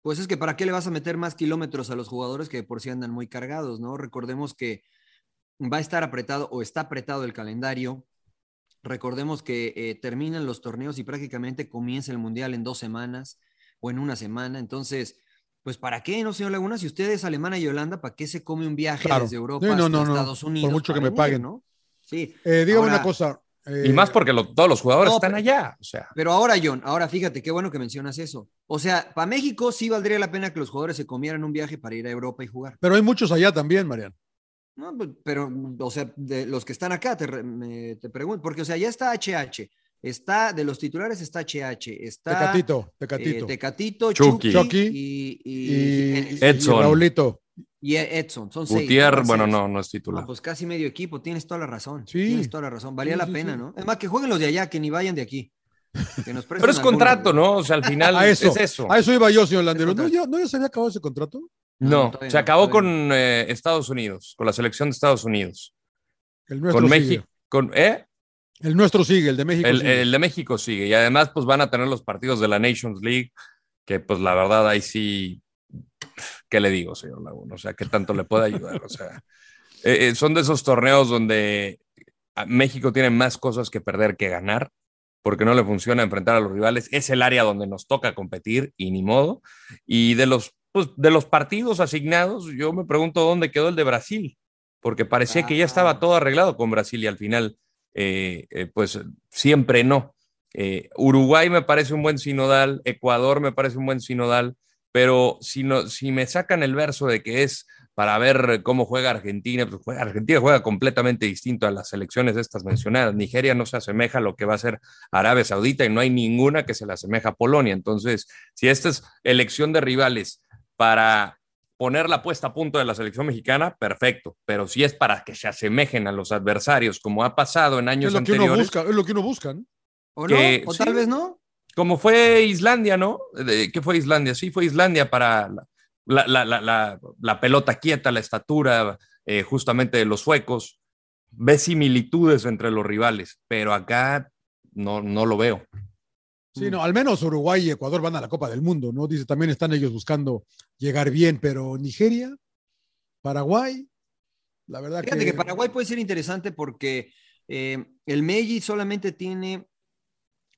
[SPEAKER 2] Pues es que para qué le vas a meter más kilómetros a los jugadores que por sí andan muy cargados, ¿no? Recordemos que va a estar apretado o está apretado el calendario. Recordemos que eh, terminan los torneos y prácticamente comienza el Mundial en dos semanas o en una semana. Entonces, pues ¿para qué, no, señor Laguna? Si usted es alemana y Holanda, ¿para qué se come un viaje
[SPEAKER 1] Claro.
[SPEAKER 2] desde Europa
[SPEAKER 1] Sí, no,
[SPEAKER 2] hasta
[SPEAKER 1] no.
[SPEAKER 2] Estados
[SPEAKER 1] Por
[SPEAKER 2] Unidos?
[SPEAKER 1] mucho que me paguen.
[SPEAKER 2] ¿no? Sí.
[SPEAKER 1] Eh, dígame
[SPEAKER 2] Ahora-
[SPEAKER 1] una cosa. eh,
[SPEAKER 3] Y más porque lo- todos los jugadores
[SPEAKER 2] No,
[SPEAKER 3] están
[SPEAKER 2] pero-
[SPEAKER 3] allá. O sea,
[SPEAKER 2] Pero ahora, John, ahora fíjate, qué bueno que mencionas eso. O sea, para México sí valdría la pena que los jugadores se comieran un viaje para ir a Europa y jugar.
[SPEAKER 1] Pero hay muchos allá también, Mariano.
[SPEAKER 2] No, pues, pero, o sea, de los que están acá, te, me- te pregunto, porque, o sea, ya está HH, está, de los titulares está HH, está
[SPEAKER 1] Tecatito, Tecatito.
[SPEAKER 2] eh, Tecatito,
[SPEAKER 3] Chucky.
[SPEAKER 2] Y, y,
[SPEAKER 1] y, y
[SPEAKER 3] Edson.
[SPEAKER 1] Raulito.
[SPEAKER 2] Y Edson, son seis.
[SPEAKER 3] Gutiérrez,
[SPEAKER 2] ¿no?
[SPEAKER 3] bueno, no, no es titular.
[SPEAKER 2] No, pues casi medio equipo, tienes toda la razón.
[SPEAKER 1] Sí.
[SPEAKER 2] Tienes toda la razón, valía
[SPEAKER 1] Sí,
[SPEAKER 2] la
[SPEAKER 1] sí,
[SPEAKER 2] pena,
[SPEAKER 1] sí.
[SPEAKER 2] ¿no? Es más, que jueguen los de allá, que ni vayan de aquí. Que nos presten
[SPEAKER 3] Pero es contrato. ¿no? O sea, al final
[SPEAKER 1] A eso,
[SPEAKER 3] es eso.
[SPEAKER 1] a eso iba yo, señor Landero. ¿No ya, ¿No ya se había acabado ese contrato?
[SPEAKER 2] No,
[SPEAKER 3] se
[SPEAKER 2] no,
[SPEAKER 3] acabó con eh, Estados Unidos, con la selección de Estados Unidos.
[SPEAKER 1] El
[SPEAKER 3] Con. México. Con, ¿eh?
[SPEAKER 1] El nuestro sigue, el de México
[SPEAKER 3] El,
[SPEAKER 1] sigue.
[SPEAKER 3] el de México sigue. Y además, pues van a tener los partidos de la Nations League, que pues la verdad ahí sí, ¿qué le digo, señor Laguna? O sea, ¿qué tanto le puede ayudar? O sea, eh, eh, son de esos torneos donde a- México tiene más cosas que perder que ganar, porque no le funciona enfrentar a los rivales. Es el área donde nos toca competir y ni modo. Y de los, pues, de los partidos asignados, yo me pregunto dónde quedó el de Brasil, porque parecía que ya estaba
[SPEAKER 2] Ah.
[SPEAKER 3] todo arreglado con Brasil y al final, eh, eh, pues siempre no. Eh, Uruguay me parece un buen sinodal, Ecuador me parece un buen sinodal, pero si, no, si me sacan el verso de que es para ver cómo juega Argentina, pues Argentina juega completamente distinto a las selecciones estas mencionadas. Nigeria no se asemeja a lo que va a ser Arabia Saudita y no hay ninguna que se le asemeja a Polonia. Entonces, si esta es elección de rivales para poner la puesta a punto de la selección mexicana, perfecto, pero si es para que se asemejen a los adversarios, como ha pasado en
[SPEAKER 1] es
[SPEAKER 3] años
[SPEAKER 1] lo que uno
[SPEAKER 3] anteriores,
[SPEAKER 1] busca, es lo que uno busca, ¿no?
[SPEAKER 2] ¿O no? ¿O
[SPEAKER 3] sí.
[SPEAKER 2] tal vez no?
[SPEAKER 3] como fue Islandia, ¿no? ¿Qué fue Islandia? Sí, fue Islandia para la, la- la- la- la pelota quieta, la estatura eh, justamente de los suecos. Ve similitudes entre los rivales, pero acá no, no lo veo.
[SPEAKER 1] Sí, no, al menos Uruguay y Ecuador van a la Copa del Mundo, ¿no? Dice, también están ellos buscando llegar bien, pero Nigeria, Paraguay, la verdad
[SPEAKER 2] Fíjate que Paraguay puede ser interesante porque eh, el Meiji solamente tiene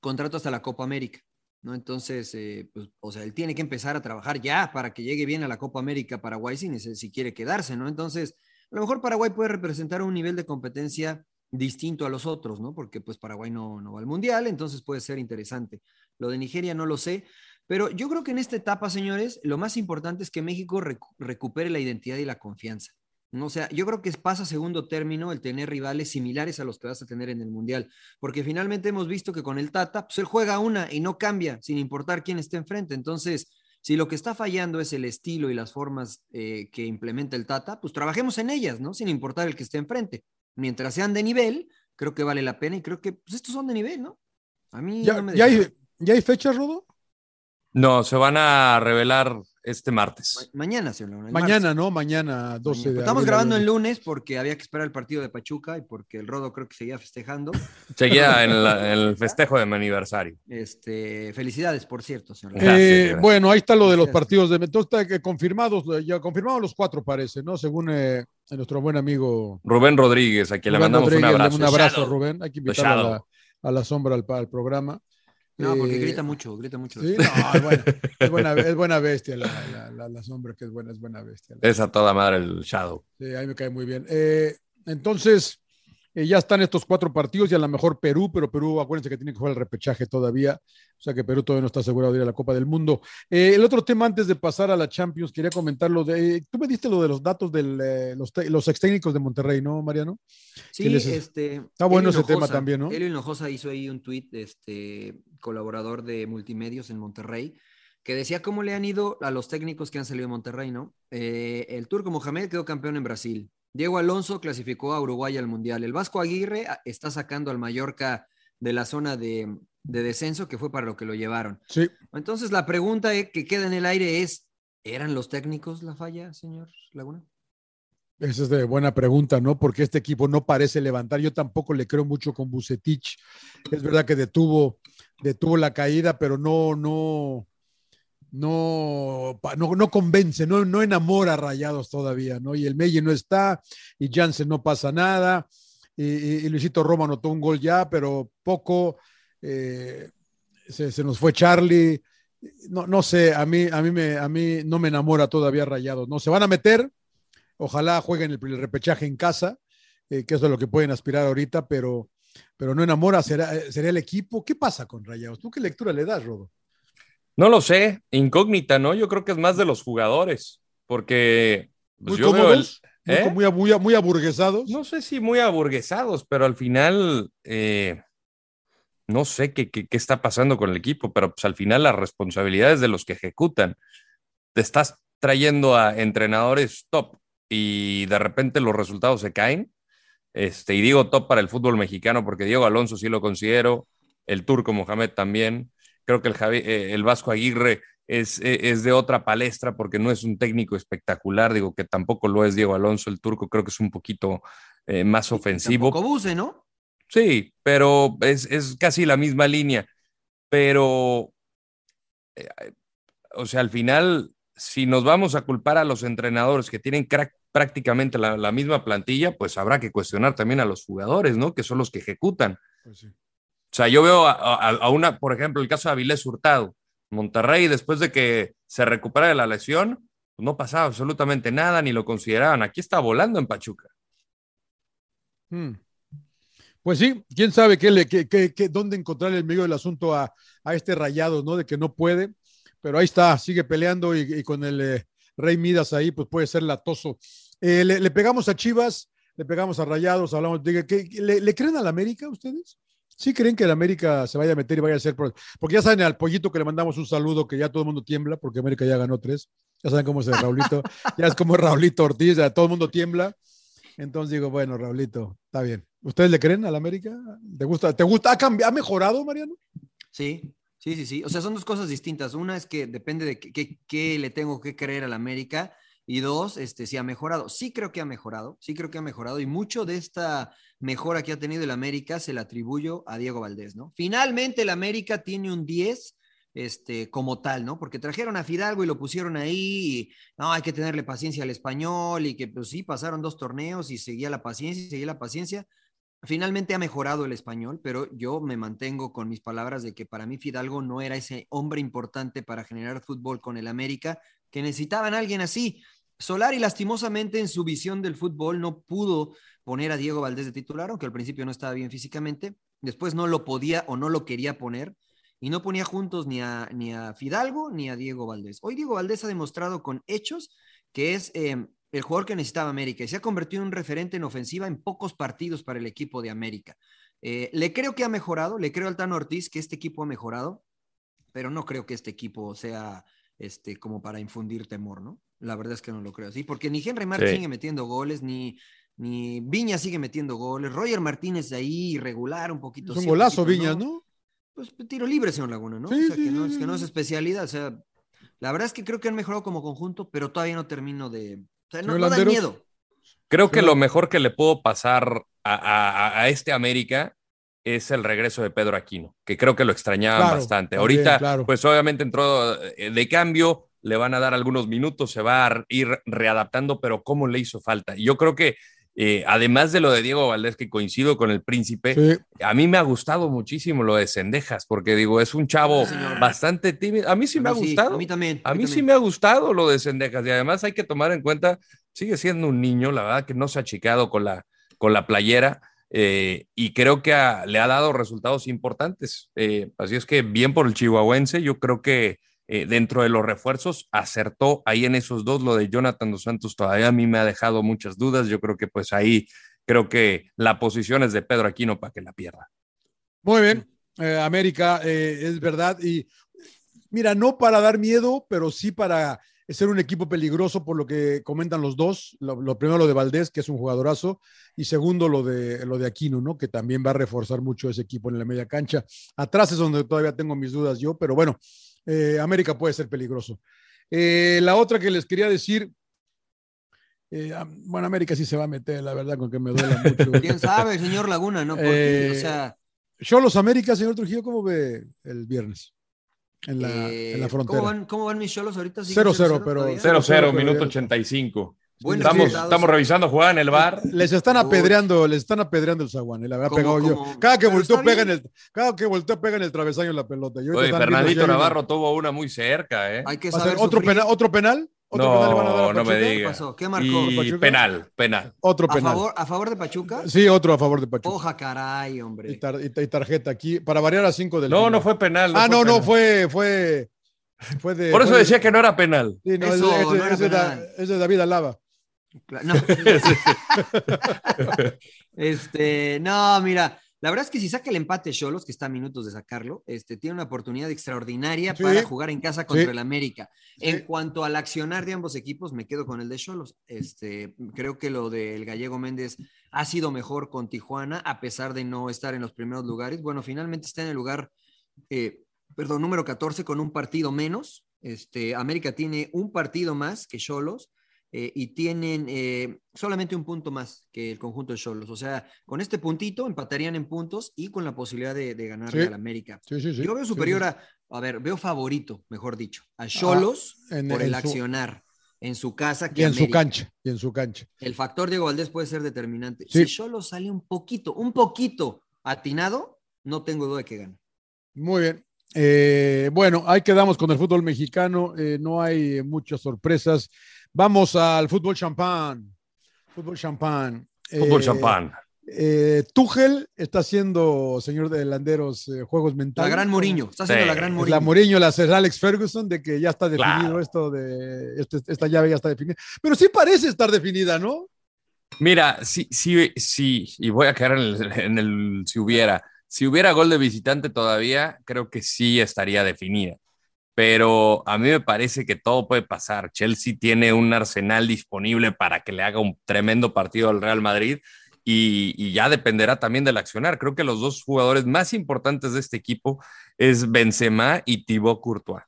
[SPEAKER 2] contrato hasta la Copa América, ¿no? Entonces, eh, pues, o sea, él tiene que empezar a trabajar ya para que llegue bien a la Copa América Paraguay si, si quiere quedarse, ¿no? Entonces, a lo mejor Paraguay puede representar un nivel de competencia distinto a los otros, ¿no? Porque pues Paraguay no, no va al Mundial, entonces puede ser interesante. Lo de Nigeria no lo sé, pero yo creo que en esta etapa, señores, lo más importante es que México recu- recupere la identidad y la confianza. O sea, yo creo que pasa segundo término el tener rivales similares a los que vas a tener en el Mundial, porque finalmente hemos visto que con el Tata, pues él juega una y no cambia, sin importar quién esté enfrente. Entonces, si lo que está fallando es el estilo y las formas eh, que implementa el Tata, pues trabajemos en ellas, ¿no? Sin importar el que esté enfrente. Mientras sean de nivel, creo que vale la pena y creo que pues, estos son de nivel, ¿no? A mí
[SPEAKER 1] ¿Ya,
[SPEAKER 2] no me
[SPEAKER 1] ya hay. ¿Ya hay fechas, Rodo?
[SPEAKER 3] No, se van a revelar este martes.
[SPEAKER 2] Ma- Mañana, señor el
[SPEAKER 1] Mañana,
[SPEAKER 2] martes.
[SPEAKER 1] ¿no? Mañana, 12
[SPEAKER 2] Mañana.
[SPEAKER 1] de
[SPEAKER 2] Estamos
[SPEAKER 1] abril,
[SPEAKER 2] grabando el lunes porque había que esperar el partido de Pachuca y porque el Rodo creo que seguía festejando.
[SPEAKER 3] Seguía en, la- en el festejo de mi aniversario.
[SPEAKER 2] Este, felicidades, por cierto, señor.
[SPEAKER 3] Gracias,
[SPEAKER 1] Eh,
[SPEAKER 3] gracias.
[SPEAKER 1] bueno, ahí está lo de los partidos de entonces está que confirmados, ya confirmados los cuatro parece, ¿no? Según eh, nuestro buen amigo
[SPEAKER 3] Rubén Rodríguez, a quien le mandamos un abrazo.
[SPEAKER 1] Un abrazo,
[SPEAKER 4] Shadow.
[SPEAKER 1] Rubén. Hay que invitarlo a la, a la sombra al, al programa.
[SPEAKER 2] No, porque
[SPEAKER 1] Eh,
[SPEAKER 2] grita mucho, grita mucho.
[SPEAKER 1] Sí, no, es buena, es buena, es buena bestia la, la, la- la sombra, que es buena, es buena bestia.
[SPEAKER 3] Es a toda madre el Shadow.
[SPEAKER 1] Sí, a mí me cae muy bien. Eh, entonces, eh, ya están estos cuatro partidos y a lo mejor Perú, pero Perú, acuérdense que tiene que jugar el repechaje todavía, o sea que Perú todavía no está asegurado de ir a la Copa del Mundo. Eh, el otro tema antes de pasar a la Champions, quería comentar lo de, tú me diste lo de los datos de los, los ex técnicos de Monterrey, ¿no, Mariano?
[SPEAKER 2] Sí,
[SPEAKER 1] ¿Qué les-
[SPEAKER 2] este.
[SPEAKER 1] Está bueno
[SPEAKER 2] Elio
[SPEAKER 1] ese tema también, ¿no?
[SPEAKER 2] Elio Hinojosa hizo ahí un tuit, este, colaborador de multimedios en Monterrey, que decía cómo le han ido a los técnicos que han salido de Monterrey, ¿no? Eh, el turco Mohamed quedó campeón en Brasil. Diego Alonso clasificó a Uruguay al Mundial. El Vasco Aguirre ah, está sacando al Mallorca de la zona de, de descenso, que fue para lo que lo llevaron.
[SPEAKER 1] Sí.
[SPEAKER 2] Entonces, la pregunta que queda en el aire es, ¿eran los técnicos la falla, señor Laguna?
[SPEAKER 1] Esa es de buena pregunta, ¿no? Porque este equipo no parece levantar. Yo tampoco le creo mucho con Bucetich. Es verdad que detuvo, detuvo la caída, pero no, no, no, no, no convence, no, no enamora a Rayados todavía, ¿no? Y el Meille no está, y Jansen no pasa nada, y, Luisito Roma anotó un gol ya, pero poco. Eh, se, se, nos fue Charlie. No, no sé, a mí, a, mí me, a mí no me enamora todavía Rayados, ¿no? Se van a meter, ojalá jueguen el, el repechaje en casa, eh, que eso es lo que pueden aspirar ahorita, pero, pero no enamora, será, será el equipo. ¿Qué pasa con Rayados? ¿Tú qué lectura le das, Rodo?
[SPEAKER 3] No lo sé, incógnita, ¿no? Yo creo que es más de los jugadores, porque
[SPEAKER 1] pues, muy yo cómodos, veo el, ¿eh? muy, muy, muy, aburguesados.
[SPEAKER 3] No sé si muy aburguesados, pero al final eh, no sé qué, qué, qué, está pasando con el equipo, pero pues al final la responsabilidad es de los que ejecutan. Te estás trayendo a entrenadores top y de repente los resultados se caen. Este, y digo top para el fútbol mexicano porque Diego Alonso sí lo considero, el turco Mohamed también creo que el, Javi, eh, el Vasco Aguirre es, eh, es, de otra palestra porque no es un técnico espectacular, digo que tampoco lo es Diego Alonso, el turco creo que es un poquito eh, más ofensivo.
[SPEAKER 2] Tampoco Buse, ¿no?
[SPEAKER 3] Sí, pero es, es, casi la misma línea, pero, eh, o sea, al final, si nos vamos a culpar a los entrenadores que tienen crack, prácticamente la, la, misma plantilla, pues habrá que cuestionar también a los jugadores, ¿no? Que son los que ejecutan. Pues sí. O sea, yo veo a, una, por ejemplo, el caso de Avilés Hurtado. Monterrey, después de que se recupera de la lesión, pues no pasaba absolutamente nada, ni lo consideraban. Aquí está volando en Pachuca.
[SPEAKER 1] Hmm. Pues sí, quién sabe qué le, qué, qué, qué, dónde encontrar el medio del asunto a, a, este rayado, ¿no? De que no puede, pero ahí está, sigue peleando y, con el eh, Rey Midas ahí, pues puede ser latoso. Eh, le, pegamos a Chivas, le pegamos a Rayados, hablamos de ¿le, ¿le creen a la América ustedes? ¿Sí creen que el América se vaya a meter y vaya a ser? Porque ya saben al pollito que le mandamos un saludo, que ya todo el mundo tiembla, porque América ya ganó tres. Ya saben cómo es el Raulito. ya es como Raulito Ortiz, ya todo el mundo tiembla. Entonces digo, bueno, Raulito, está bien. ¿Ustedes le creen al América? ¿Te gusta? ¿Te gusta? ¿Ha, cambiado, ¿Ha mejorado, Mariano?
[SPEAKER 2] Sí, sí, sí, sí. O sea, son dos cosas distintas. Una es que depende de qué, qué, qué le tengo que creer al América. Y dos, este, si ha mejorado. Sí creo que ha mejorado, sí creo que ha mejorado. Y mucho de esta mejora que ha tenido el América se la atribuyo a Diego Valdés, ¿no? Finalmente el América tiene un 10 este, como tal, ¿no? Porque trajeron a Fidalgo y lo pusieron ahí, no, hay que tenerle paciencia al español, y que pues sí, pasaron dos torneos y seguía la paciencia y seguía la paciencia. Finalmente ha mejorado el español, pero yo me mantengo con mis palabras de que para mí Fidalgo no era ese hombre importante para generar fútbol con el América, que necesitaban a alguien así. Solari lastimosamente en su visión del fútbol no pudo poner a Diego Valdés de titular, aunque al principio no estaba bien físicamente, después no lo podía o no lo quería poner y no ponía juntos ni a, ni a Fidalgo ni a Diego Valdés. Hoy Diego Valdés ha demostrado con hechos que es eh, el jugador que necesitaba América y se ha convertido en un referente en ofensiva en pocos partidos para el equipo de América. Eh, le creo que ha mejorado, le creo al Tano Ortiz que este equipo ha mejorado, pero no creo que este equipo sea este, como para infundir temor, ¿no? La verdad es que no lo creo así, porque ni Henry Martin sí. sigue metiendo goles, ni, ni Viña sigue metiendo goles, Roger Martínez de ahí irregular un poquito.
[SPEAKER 1] Es un golazo Viña, ¿no?
[SPEAKER 2] Pues tiro libre, señor Laguna, ¿no?
[SPEAKER 1] Sí,
[SPEAKER 2] o sea,
[SPEAKER 1] sí,
[SPEAKER 2] que, no,
[SPEAKER 1] sí,
[SPEAKER 2] que no es especialidad, o sea, la verdad es que creo que han mejorado como conjunto, pero todavía no termino de... O sea, no, no da miedo.
[SPEAKER 3] Creo que lo mejor que le puedo pasar a, a, a, este América es el regreso de Pedro Aquino, que creo que lo extrañaban claro, bastante. Ahorita, claro. pues obviamente entró eh, de cambio, le van a dar algunos minutos, se va a ir readaptando, pero ¿cómo le hizo falta? Y yo creo que eh, además de lo de Diego Valdés, que coincido con el príncipe, sí. a mí me ha gustado muchísimo lo de Cendejas, porque digo, es un chavo sí, bastante tímido. A mí sí a me ha gustado.
[SPEAKER 2] A mí también.
[SPEAKER 3] A,
[SPEAKER 2] mí,
[SPEAKER 3] mí
[SPEAKER 2] también.
[SPEAKER 3] sí me ha gustado lo de Cendejas. Y además hay que tomar en cuenta, sigue siendo un niño, la verdad que no se ha achicado con la, con la playera. Eh, y creo que le ha dado resultados importantes. Eh, así es que bien por el chihuahuense, yo creo que eh, dentro de los refuerzos acertó ahí en esos dos. Lo de Jonathan dos Santos todavía a mí me ha dejado muchas dudas. Yo creo que pues ahí creo que la posición es de Pedro Aquino para que la pierda.
[SPEAKER 1] Muy bien, eh, América, eh, es verdad. Y mira, no para dar miedo, pero sí para es ser un equipo peligroso por lo que comentan los dos. Lo, lo, primero lo de Valdés, que es un jugadorazo, y segundo lo de, lo de Aquino, ¿no? Que también va a reforzar mucho ese equipo en la media cancha. Atrás es donde todavía tengo mis dudas yo, pero bueno, eh, América puede ser peligroso. Eh, la otra que les quería decir, eh, bueno, América sí se va a meter, la verdad, con que me duele mucho.
[SPEAKER 2] ¿Quién sabe, señor Laguna, no? Porque, o sea...
[SPEAKER 1] Yo los América, señor Trujillo, ¿cómo ve el viernes? En la, en la frontera.
[SPEAKER 2] ¿Cómo van, cómo van mis cholos ahorita?
[SPEAKER 1] 0-0, pero.
[SPEAKER 3] 0-0, minuto 85. Estamos, estamos revisando jugar en el bar.
[SPEAKER 1] Les están apedreando, les están apedreando el zaguán. Le habrá pegado yo. Cada que volteó pega en el, cada que volteó pega en el travesaño en la pelota. Yo
[SPEAKER 3] Oye, Fernandito Navarro tuvo una muy cerca, ¿eh?
[SPEAKER 2] Hay que saber
[SPEAKER 1] otro penal, otro penal. ¿Otro
[SPEAKER 3] no,
[SPEAKER 1] penal le van a dar a
[SPEAKER 3] no me digas.
[SPEAKER 2] pasó? ¿Qué marcó?
[SPEAKER 3] Y
[SPEAKER 1] Pachuca?
[SPEAKER 3] penal, penal.
[SPEAKER 1] Otro
[SPEAKER 2] ¿A
[SPEAKER 1] penal.
[SPEAKER 2] favor, ¿A favor de Pachuca?
[SPEAKER 1] Sí, otro a favor de Pachuca.
[SPEAKER 2] Oja, caray,
[SPEAKER 1] Y,
[SPEAKER 2] hombre.
[SPEAKER 1] tar- y- y tarjeta aquí, para variar a 5 del
[SPEAKER 3] No,
[SPEAKER 1] final.
[SPEAKER 3] no fue penal.
[SPEAKER 1] ah, no, no,
[SPEAKER 3] penal.
[SPEAKER 1] fue, fue, fue de.
[SPEAKER 3] Por eso
[SPEAKER 1] fue de-
[SPEAKER 3] decía que no era penal.
[SPEAKER 1] Sí, no,
[SPEAKER 2] Eso,
[SPEAKER 1] es, es-
[SPEAKER 2] no era
[SPEAKER 1] es de, Da-
[SPEAKER 2] penal.
[SPEAKER 1] es de David Alaba.
[SPEAKER 2] No. este, no, mira, la verdad es que si saca el empate Cholos, que está a minutos de sacarlo, este, tiene una oportunidad extraordinaria
[SPEAKER 1] Sí.
[SPEAKER 2] para jugar en casa contra
[SPEAKER 1] Sí.
[SPEAKER 2] el América.
[SPEAKER 1] Sí.
[SPEAKER 2] En cuanto al accionar de ambos equipos, me quedo con el de Cholos. Este, creo que lo del gallego Méndez ha sido mejor con Tijuana, a pesar de no estar en los primeros lugares. Bueno, finalmente está en el lugar, eh, perdón, número 14 con un partido menos. Este, América tiene un partido más que Cholos. Eh, y tienen eh, solamente un punto más que el conjunto de Cholos. O sea, con este puntito empatarían en puntos y con la posibilidad de, de ganarle
[SPEAKER 1] Sí.
[SPEAKER 2] al América.
[SPEAKER 1] Sí, sí, sí.
[SPEAKER 2] Yo veo superior a, a ver, veo favorito, mejor dicho, a Cholos
[SPEAKER 1] en-
[SPEAKER 2] por el
[SPEAKER 1] su-
[SPEAKER 2] accionar en su casa que
[SPEAKER 1] Y en su cancha. Y en su cancha.
[SPEAKER 2] El factor Diego Valdés puede ser determinante. Si Cholos sale un poquito, un poquito atinado, no tengo duda de que gana.
[SPEAKER 1] Muy bien. Eh, bueno, ahí quedamos con el fútbol mexicano. eh, no hay muchas sorpresas. Vamos al fútbol champán. Fútbol champán.
[SPEAKER 3] Fútbol
[SPEAKER 1] Eh,
[SPEAKER 3] champán.
[SPEAKER 1] eh, Tuchel está haciendo, señor de Landeros, eh, juegos mentales.
[SPEAKER 2] La gran Mourinho, está haciendo
[SPEAKER 3] Sí.
[SPEAKER 2] la gran
[SPEAKER 1] Es
[SPEAKER 2] Mourinho.
[SPEAKER 1] la Mourinho, la Sir Alex Ferguson, de que ya está definido
[SPEAKER 3] Claro.
[SPEAKER 1] esto de este- esta llave ya está definida. Pero sí parece estar definida, ¿no?
[SPEAKER 3] Mira, sí, sí, sí, y voy a caer en el, en el si hubiera. Si hubiera gol de visitante todavía, creo que sí estaría definida. Pero a mí me parece que todo puede pasar. Chelsea tiene un arsenal disponible para que le haga un tremendo partido al Real Madrid y, ya dependerá también del accionar. Creo que los dos jugadores más importantes de este equipo es Benzema y Thibaut Courtois.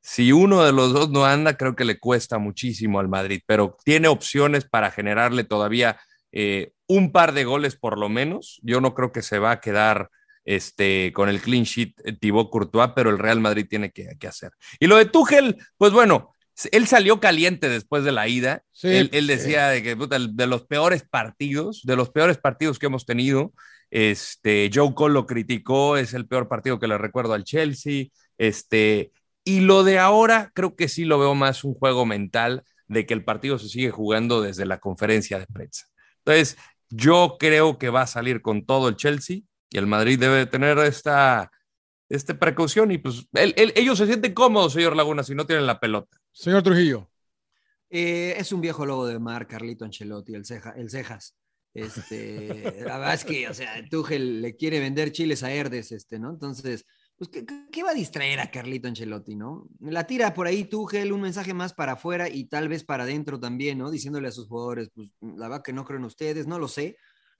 [SPEAKER 3] Si uno de los dos no anda, creo que le cuesta muchísimo al Madrid, pero tiene opciones para generarle todavía eh, un par de goles por lo menos. Yo no creo que se va a quedar este, con el clean sheet eh, Thibaut Courtois, pero el Real Madrid tiene que, que hacer. Y lo de Tuchel, pues bueno, él salió caliente después de la ida.
[SPEAKER 1] Sí,
[SPEAKER 3] él, él
[SPEAKER 1] sí.
[SPEAKER 3] decía de que puta, de los peores partidos, de los peores partidos que hemos tenido. Este, Joe Cole lo criticó, es el peor partido que le recuerdo al Chelsea. Este, y lo de ahora, creo que sí lo veo más un juego mental de que el partido se sigue jugando desde la conferencia de prensa. Entonces, yo creo que va a salir con todo el Chelsea y el Madrid debe tener esta, esta precaución y pues él- él- ellos se sienten cómodos, señor Laguna, si no tienen la pelota.
[SPEAKER 1] Señor Trujillo.
[SPEAKER 2] Eh, es un viejo lobo de mar, Carlito Ancelotti, el, ceja, el cejas. Este, la verdad es que, o sea, Tuchel le quiere vender chiles a Herdes, este, ¿no? Entonces, pues, ¿qué, qué- qué va a distraer a Carlito Ancelotti, no? La tira por ahí Tuchel, un mensaje más para afuera y tal vez para adentro también, ¿no? Diciéndole a sus jugadores, pues, la verdad que no creo en ustedes, no lo sé.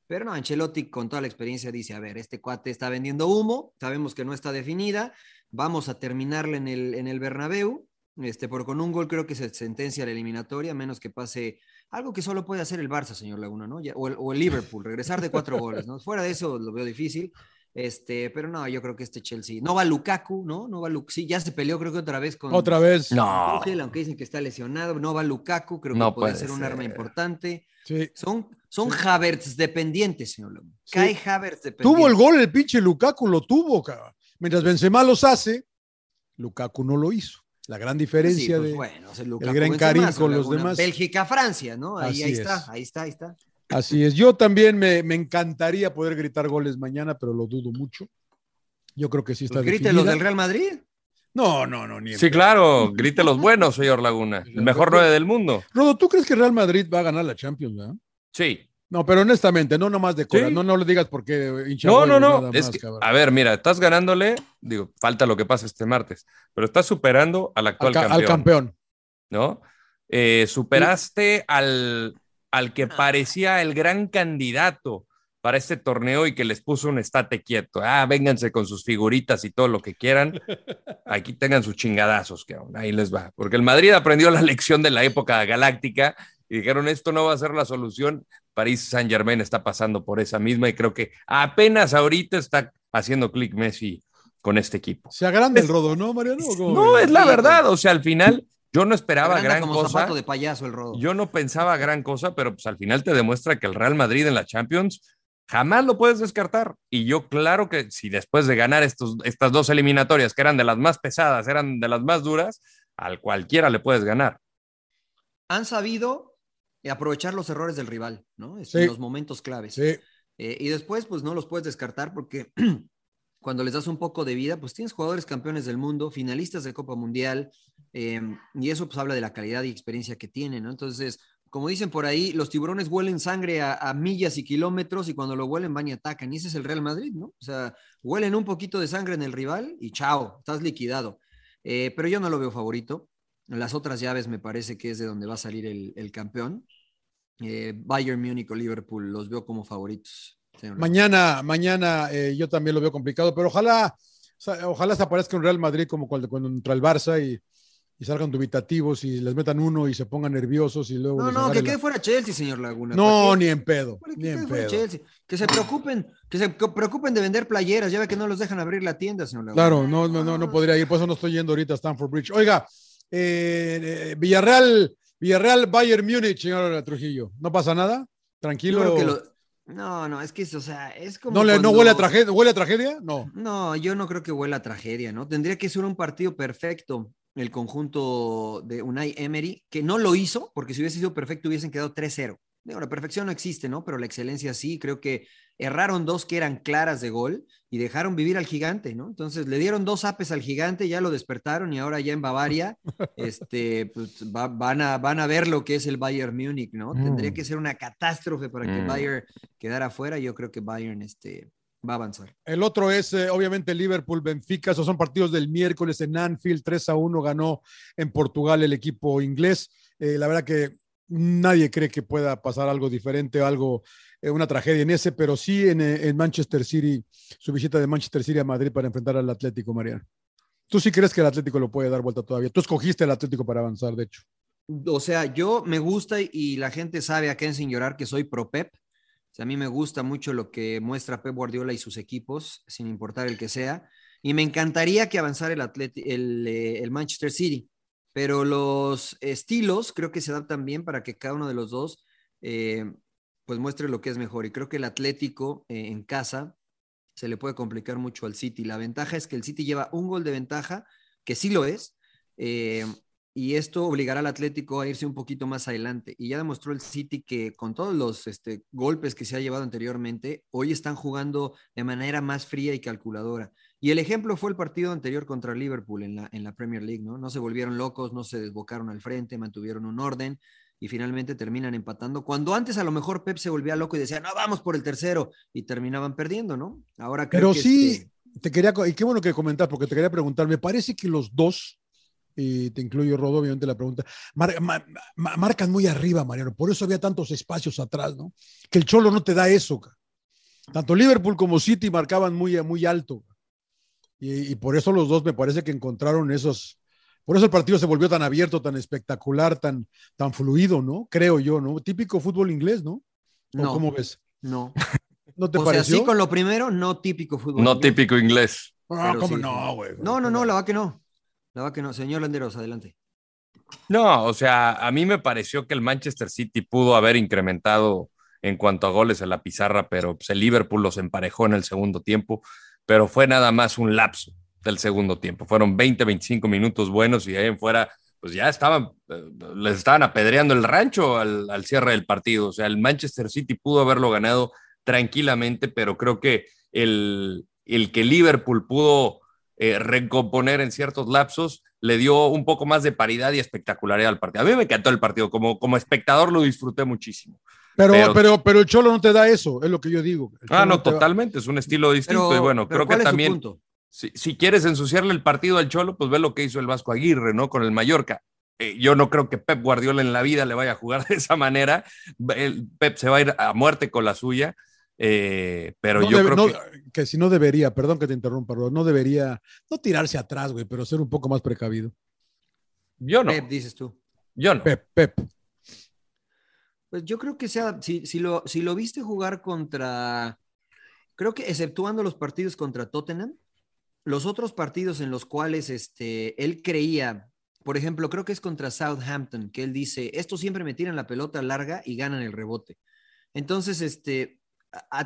[SPEAKER 2] Pero no, Ancelotti con toda la experiencia dice, a ver, este cuate está vendiendo humo, sabemos que no está definida, vamos a terminarla en el, en el Bernabéu, este, porque con un gol creo que se sentencia la eliminatoria, a menos que pase algo que solo puede hacer el Barça, señor Laguna, ¿no? O, el, o el Liverpool, regresar de cuatro goles, ¿no? Fuera de eso lo veo difícil, este, pero no, yo creo que este Chelsea, no va Lukaku, ¿no? No va Lukaku, sí, ya se peleó creo que otra vez con
[SPEAKER 1] Otra vez.
[SPEAKER 3] No.
[SPEAKER 2] Tuchel, aunque dicen que está lesionado, no va Lukaku, creo que
[SPEAKER 3] No
[SPEAKER 2] puede
[SPEAKER 3] puede
[SPEAKER 2] ser un arma importante.
[SPEAKER 1] Sí.
[SPEAKER 2] Son, son Havertz dependientes, señor Laguna.
[SPEAKER 1] Sí.
[SPEAKER 2] Kai Havertz dependiente.
[SPEAKER 1] Tuvo el gol el pinche Lukaku, lo tuvo, cabrón. Mientras Benzema los hace, Lukaku no lo hizo. La gran
[SPEAKER 2] Sí,
[SPEAKER 1] diferencia
[SPEAKER 2] pues
[SPEAKER 1] de...
[SPEAKER 2] bueno, o sea, Lukaku
[SPEAKER 1] gran
[SPEAKER 2] Benzema,
[SPEAKER 1] Karim con los demás.
[SPEAKER 2] Bélgica-Francia, ¿no? Ahí,
[SPEAKER 1] Así
[SPEAKER 2] ahí
[SPEAKER 1] es.
[SPEAKER 2] está, ahí está, ahí está.
[SPEAKER 1] Así es. Yo también me, me encantaría poder gritar goles mañana, pero lo dudo mucho. Yo creo que sí está
[SPEAKER 2] Pues grite los del Real Madrid.
[SPEAKER 1] No, no, no, ni
[SPEAKER 3] Sí, claro, grite los buenos, señor Laguna. El mejor nueve del mundo.
[SPEAKER 1] Rodo, ¿tú crees que Real Madrid va a ganar la Champions, verdad?
[SPEAKER 3] Sí.
[SPEAKER 1] No, pero honestamente, no nomás de cora,
[SPEAKER 3] Sí.
[SPEAKER 1] no, no lo digas porque hincha
[SPEAKER 3] No, no, no.
[SPEAKER 1] nada
[SPEAKER 3] Es
[SPEAKER 1] más,
[SPEAKER 3] que,
[SPEAKER 1] cabrón.
[SPEAKER 3] a ver, mira, estás ganándole, digo, falta lo que pasa este martes, pero estás superando al actual
[SPEAKER 1] al, ca- al
[SPEAKER 3] campeón.
[SPEAKER 1] campeón.
[SPEAKER 3] ¿no? Eh, superaste al, al que parecía el gran candidato para este torneo y que les puso un estate quieto. Ah, vénganse con sus figuritas y todo lo que quieran. Aquí tengan sus chingadazos, que aún ahí les va. Porque el Madrid aprendió la lección de la época galáctica y dijeron, esto no va a ser la solución. París Saint Germain está pasando por esa misma y creo que apenas ahorita está haciendo clic Messi con este equipo.
[SPEAKER 1] Se agranda el rodo, ¿no, Mariano?
[SPEAKER 3] No, es la verdad. O sea, al final yo no esperaba gran
[SPEAKER 2] como
[SPEAKER 3] cosa.
[SPEAKER 2] zapato de payaso el rodo.
[SPEAKER 3] Yo no pensaba gran cosa, pero pues al final te demuestra que el Real Madrid en la Champions jamás lo puedes descartar. Y yo claro que si después de ganar estos, estas dos eliminatorias, que eran de las más pesadas, eran de las más duras, al cualquiera le puedes ganar.
[SPEAKER 2] Han sabido aprovechar los errores del rival, ¿no?
[SPEAKER 1] Sí.
[SPEAKER 2] En los momentos claves.
[SPEAKER 1] Sí.
[SPEAKER 2] Eh, y después, pues no los puedes descartar porque cuando les das un poco de vida, pues tienes jugadores campeones del mundo, finalistas de Copa Mundial, eh, y eso pues habla de la calidad y experiencia que tienen, ¿no? Entonces, como dicen por ahí, los tiburones huelen sangre a, millas y kilómetros y cuando lo huelen van y atacan, y ese es el Real Madrid, ¿no? O sea, huelen un poquito de sangre en el rival y chao, estás liquidado. Eh, pero yo no lo veo favorito. Las otras llaves me parece que es de donde va a salir el, el campeón. Eh, Bayern Múnich o Liverpool los veo como favoritos.
[SPEAKER 1] Mañana, mañana eh, yo también lo veo complicado, pero ojalá, ojalá se aparezca un Real Madrid como cuando, entra el Barça y, y, salgan dubitativos y les metan uno y se pongan nerviosos y luego.
[SPEAKER 2] No, no, que quede fuera Chelsea, señor Laguna.
[SPEAKER 1] No, ni en pedo. Ni en pedo.
[SPEAKER 2] Chelsea. Que se preocupen, que se preocupen de vender playeras, ya ve que no los dejan abrir la tienda, señor Laguna.
[SPEAKER 1] Claro, no, no, no, no podría ir, por eso no estoy yendo ahorita a Stanford Bridge. Oiga, eh, Villarreal. Villarreal, Bayern Múnich, señor Trujillo. ¿No pasa nada? Tranquilo.
[SPEAKER 2] Lo... No, no, es que, o sea, es como.
[SPEAKER 1] ¿No, le,
[SPEAKER 2] cuando...
[SPEAKER 1] ¿no huele, a tragedia, huele a tragedia? No.
[SPEAKER 2] No, yo no creo que huela a tragedia, ¿no? Tendría que ser un partido perfecto el conjunto de Unai Emery, que no lo hizo, porque si hubiese sido perfecto hubiesen quedado 3-0. Digo, la perfección no existe, ¿no? Pero la excelencia sí, creo que erraron dos que eran claras de gol y dejaron vivir al gigante, ¿no? Entonces le dieron dos apes al gigante, ya lo despertaron y ahora ya en Bavaria este, pues, va, van, a, van a ver lo que es el Bayern Múnich, ¿no? Mm. Tendría que ser una catástrofe para que mm. Bayern quedara fuera. Yo creo que Bayern este, va a avanzar.
[SPEAKER 1] El otro es, eh, obviamente, Liverpool-Benfica. Esos son partidos del miércoles en Anfield. 3 a 1 ganó en Portugal el equipo inglés. Eh, la verdad que nadie cree que pueda pasar algo diferente, algo, eh, una tragedia en ese, pero sí en, en, Manchester City, su visita de Manchester City a Madrid para enfrentar al Atlético, Mariano. ¿Tú sí crees que el Atlético lo puede dar vuelta todavía? Tú escogiste el Atlético para avanzar, de hecho.
[SPEAKER 2] O sea, yo me gusta y la gente sabe acá en Sin Llorar que soy pro Pep. O sea, a mí me gusta mucho lo que muestra Pep Guardiola y sus equipos, sin importar el que sea. Y me encantaría que avanzara el, eh, el Manchester City pero los estilos creo que se adaptan bien para que cada uno de los dos eh, pues muestre lo que es mejor. Y creo que el Atlético eh, en casa se le puede complicar mucho al City. La ventaja es que el City lleva un gol de ventaja, que sí lo es, eh, y esto obligará al Atlético a irse un poquito más adelante. Y ya demostró el City que con todos los este, golpes que se ha llevado anteriormente, hoy están jugando de manera más fría y calculadora. Y el ejemplo fue el partido anterior contra Liverpool en la, en la Premier League, ¿no? No se volvieron locos, no se desbocaron al frente, mantuvieron un orden y finalmente terminan empatando. Cuando antes a lo mejor Pep se volvía loco y decía, no, vamos por el tercero, y terminaban perdiendo, ¿no? Ahora creo
[SPEAKER 1] Pero
[SPEAKER 2] que
[SPEAKER 1] sí,
[SPEAKER 2] este...
[SPEAKER 1] te quería, y qué bueno que comentar, porque te quería preguntar, me parece que los dos, y te incluyo, Rodo, obviamente la pregunta, mar, mar, mar, marcan muy arriba, Mariano, por eso había tantos espacios atrás, ¿no? Que el Cholo no te da eso. Tanto Liverpool como City marcaban muy, muy alto. Y, y, por eso los dos me parece que encontraron esos. Por eso el partido se volvió tan abierto, tan espectacular, tan, tan fluido, ¿no? Creo yo, ¿no? Típico fútbol inglés, ¿no? ¿O
[SPEAKER 2] no
[SPEAKER 1] ¿Cómo ves?
[SPEAKER 2] No.
[SPEAKER 1] ¿No te
[SPEAKER 2] o
[SPEAKER 1] pareció?
[SPEAKER 2] sea, sí con lo primero, no típico fútbol.
[SPEAKER 3] No
[SPEAKER 2] inglés.
[SPEAKER 3] típico inglés.
[SPEAKER 1] Ah, ¿cómo
[SPEAKER 2] sí.
[SPEAKER 1] no, güey?
[SPEAKER 2] No, no, no, la va que no. La va que no. Señor Landeros, adelante.
[SPEAKER 3] No, o sea, a mí me pareció que el Manchester City pudo haber incrementado en cuanto a goles en la pizarra, pero pues, el Liverpool los emparejó en el segundo tiempo, pero fue nada más un lapso del segundo tiempo. Fueron 20, 25 minutos buenos y ahí en fuera, pues ya estaban, eh, les estaban apedreando el rancho al, al, cierre del partido. O sea, el Manchester City pudo haberlo ganado tranquilamente, pero creo que el, el que Liverpool pudo eh, recomponer en ciertos lapsos le dio un poco más de paridad y espectacularidad al partido. A mí me encantó el partido, como, como espectador lo disfruté muchísimo.
[SPEAKER 1] Pero, pero, pero, pero, el Cholo no te da eso, es lo que yo digo.
[SPEAKER 3] Ah, no,
[SPEAKER 1] no
[SPEAKER 3] totalmente, va... es un estilo distinto y bueno, creo que también... Si, si, quieres ensuciarle el partido al Cholo, pues ve lo que hizo el Vasco Aguirre, ¿no? Con el Mallorca. eh, yo no creo que Pep Guardiola en la vida le vaya a jugar de esa manera. El Pep se va a ir a muerte con la suya. Eh, pero
[SPEAKER 1] No
[SPEAKER 3] yo
[SPEAKER 1] debe-
[SPEAKER 3] creo
[SPEAKER 1] no,
[SPEAKER 3] que
[SPEAKER 1] que si no debería, perdón que te interrumpa, no debería, no tirarse atrás, güey, pero ser un poco más precavido.
[SPEAKER 3] yo no,
[SPEAKER 2] Pep, dices tú.
[SPEAKER 3] yo no.
[SPEAKER 1] Pep, Pep.
[SPEAKER 2] Pues yo creo que sea, si, si, lo, si lo viste jugar contra, creo que exceptuando los partidos contra Tottenham, los otros partidos en los cuales este, él creía, por ejemplo, creo que es contra Southampton, que él dice, estos siempre me tiran la pelota larga y ganan el rebote. Entonces, este,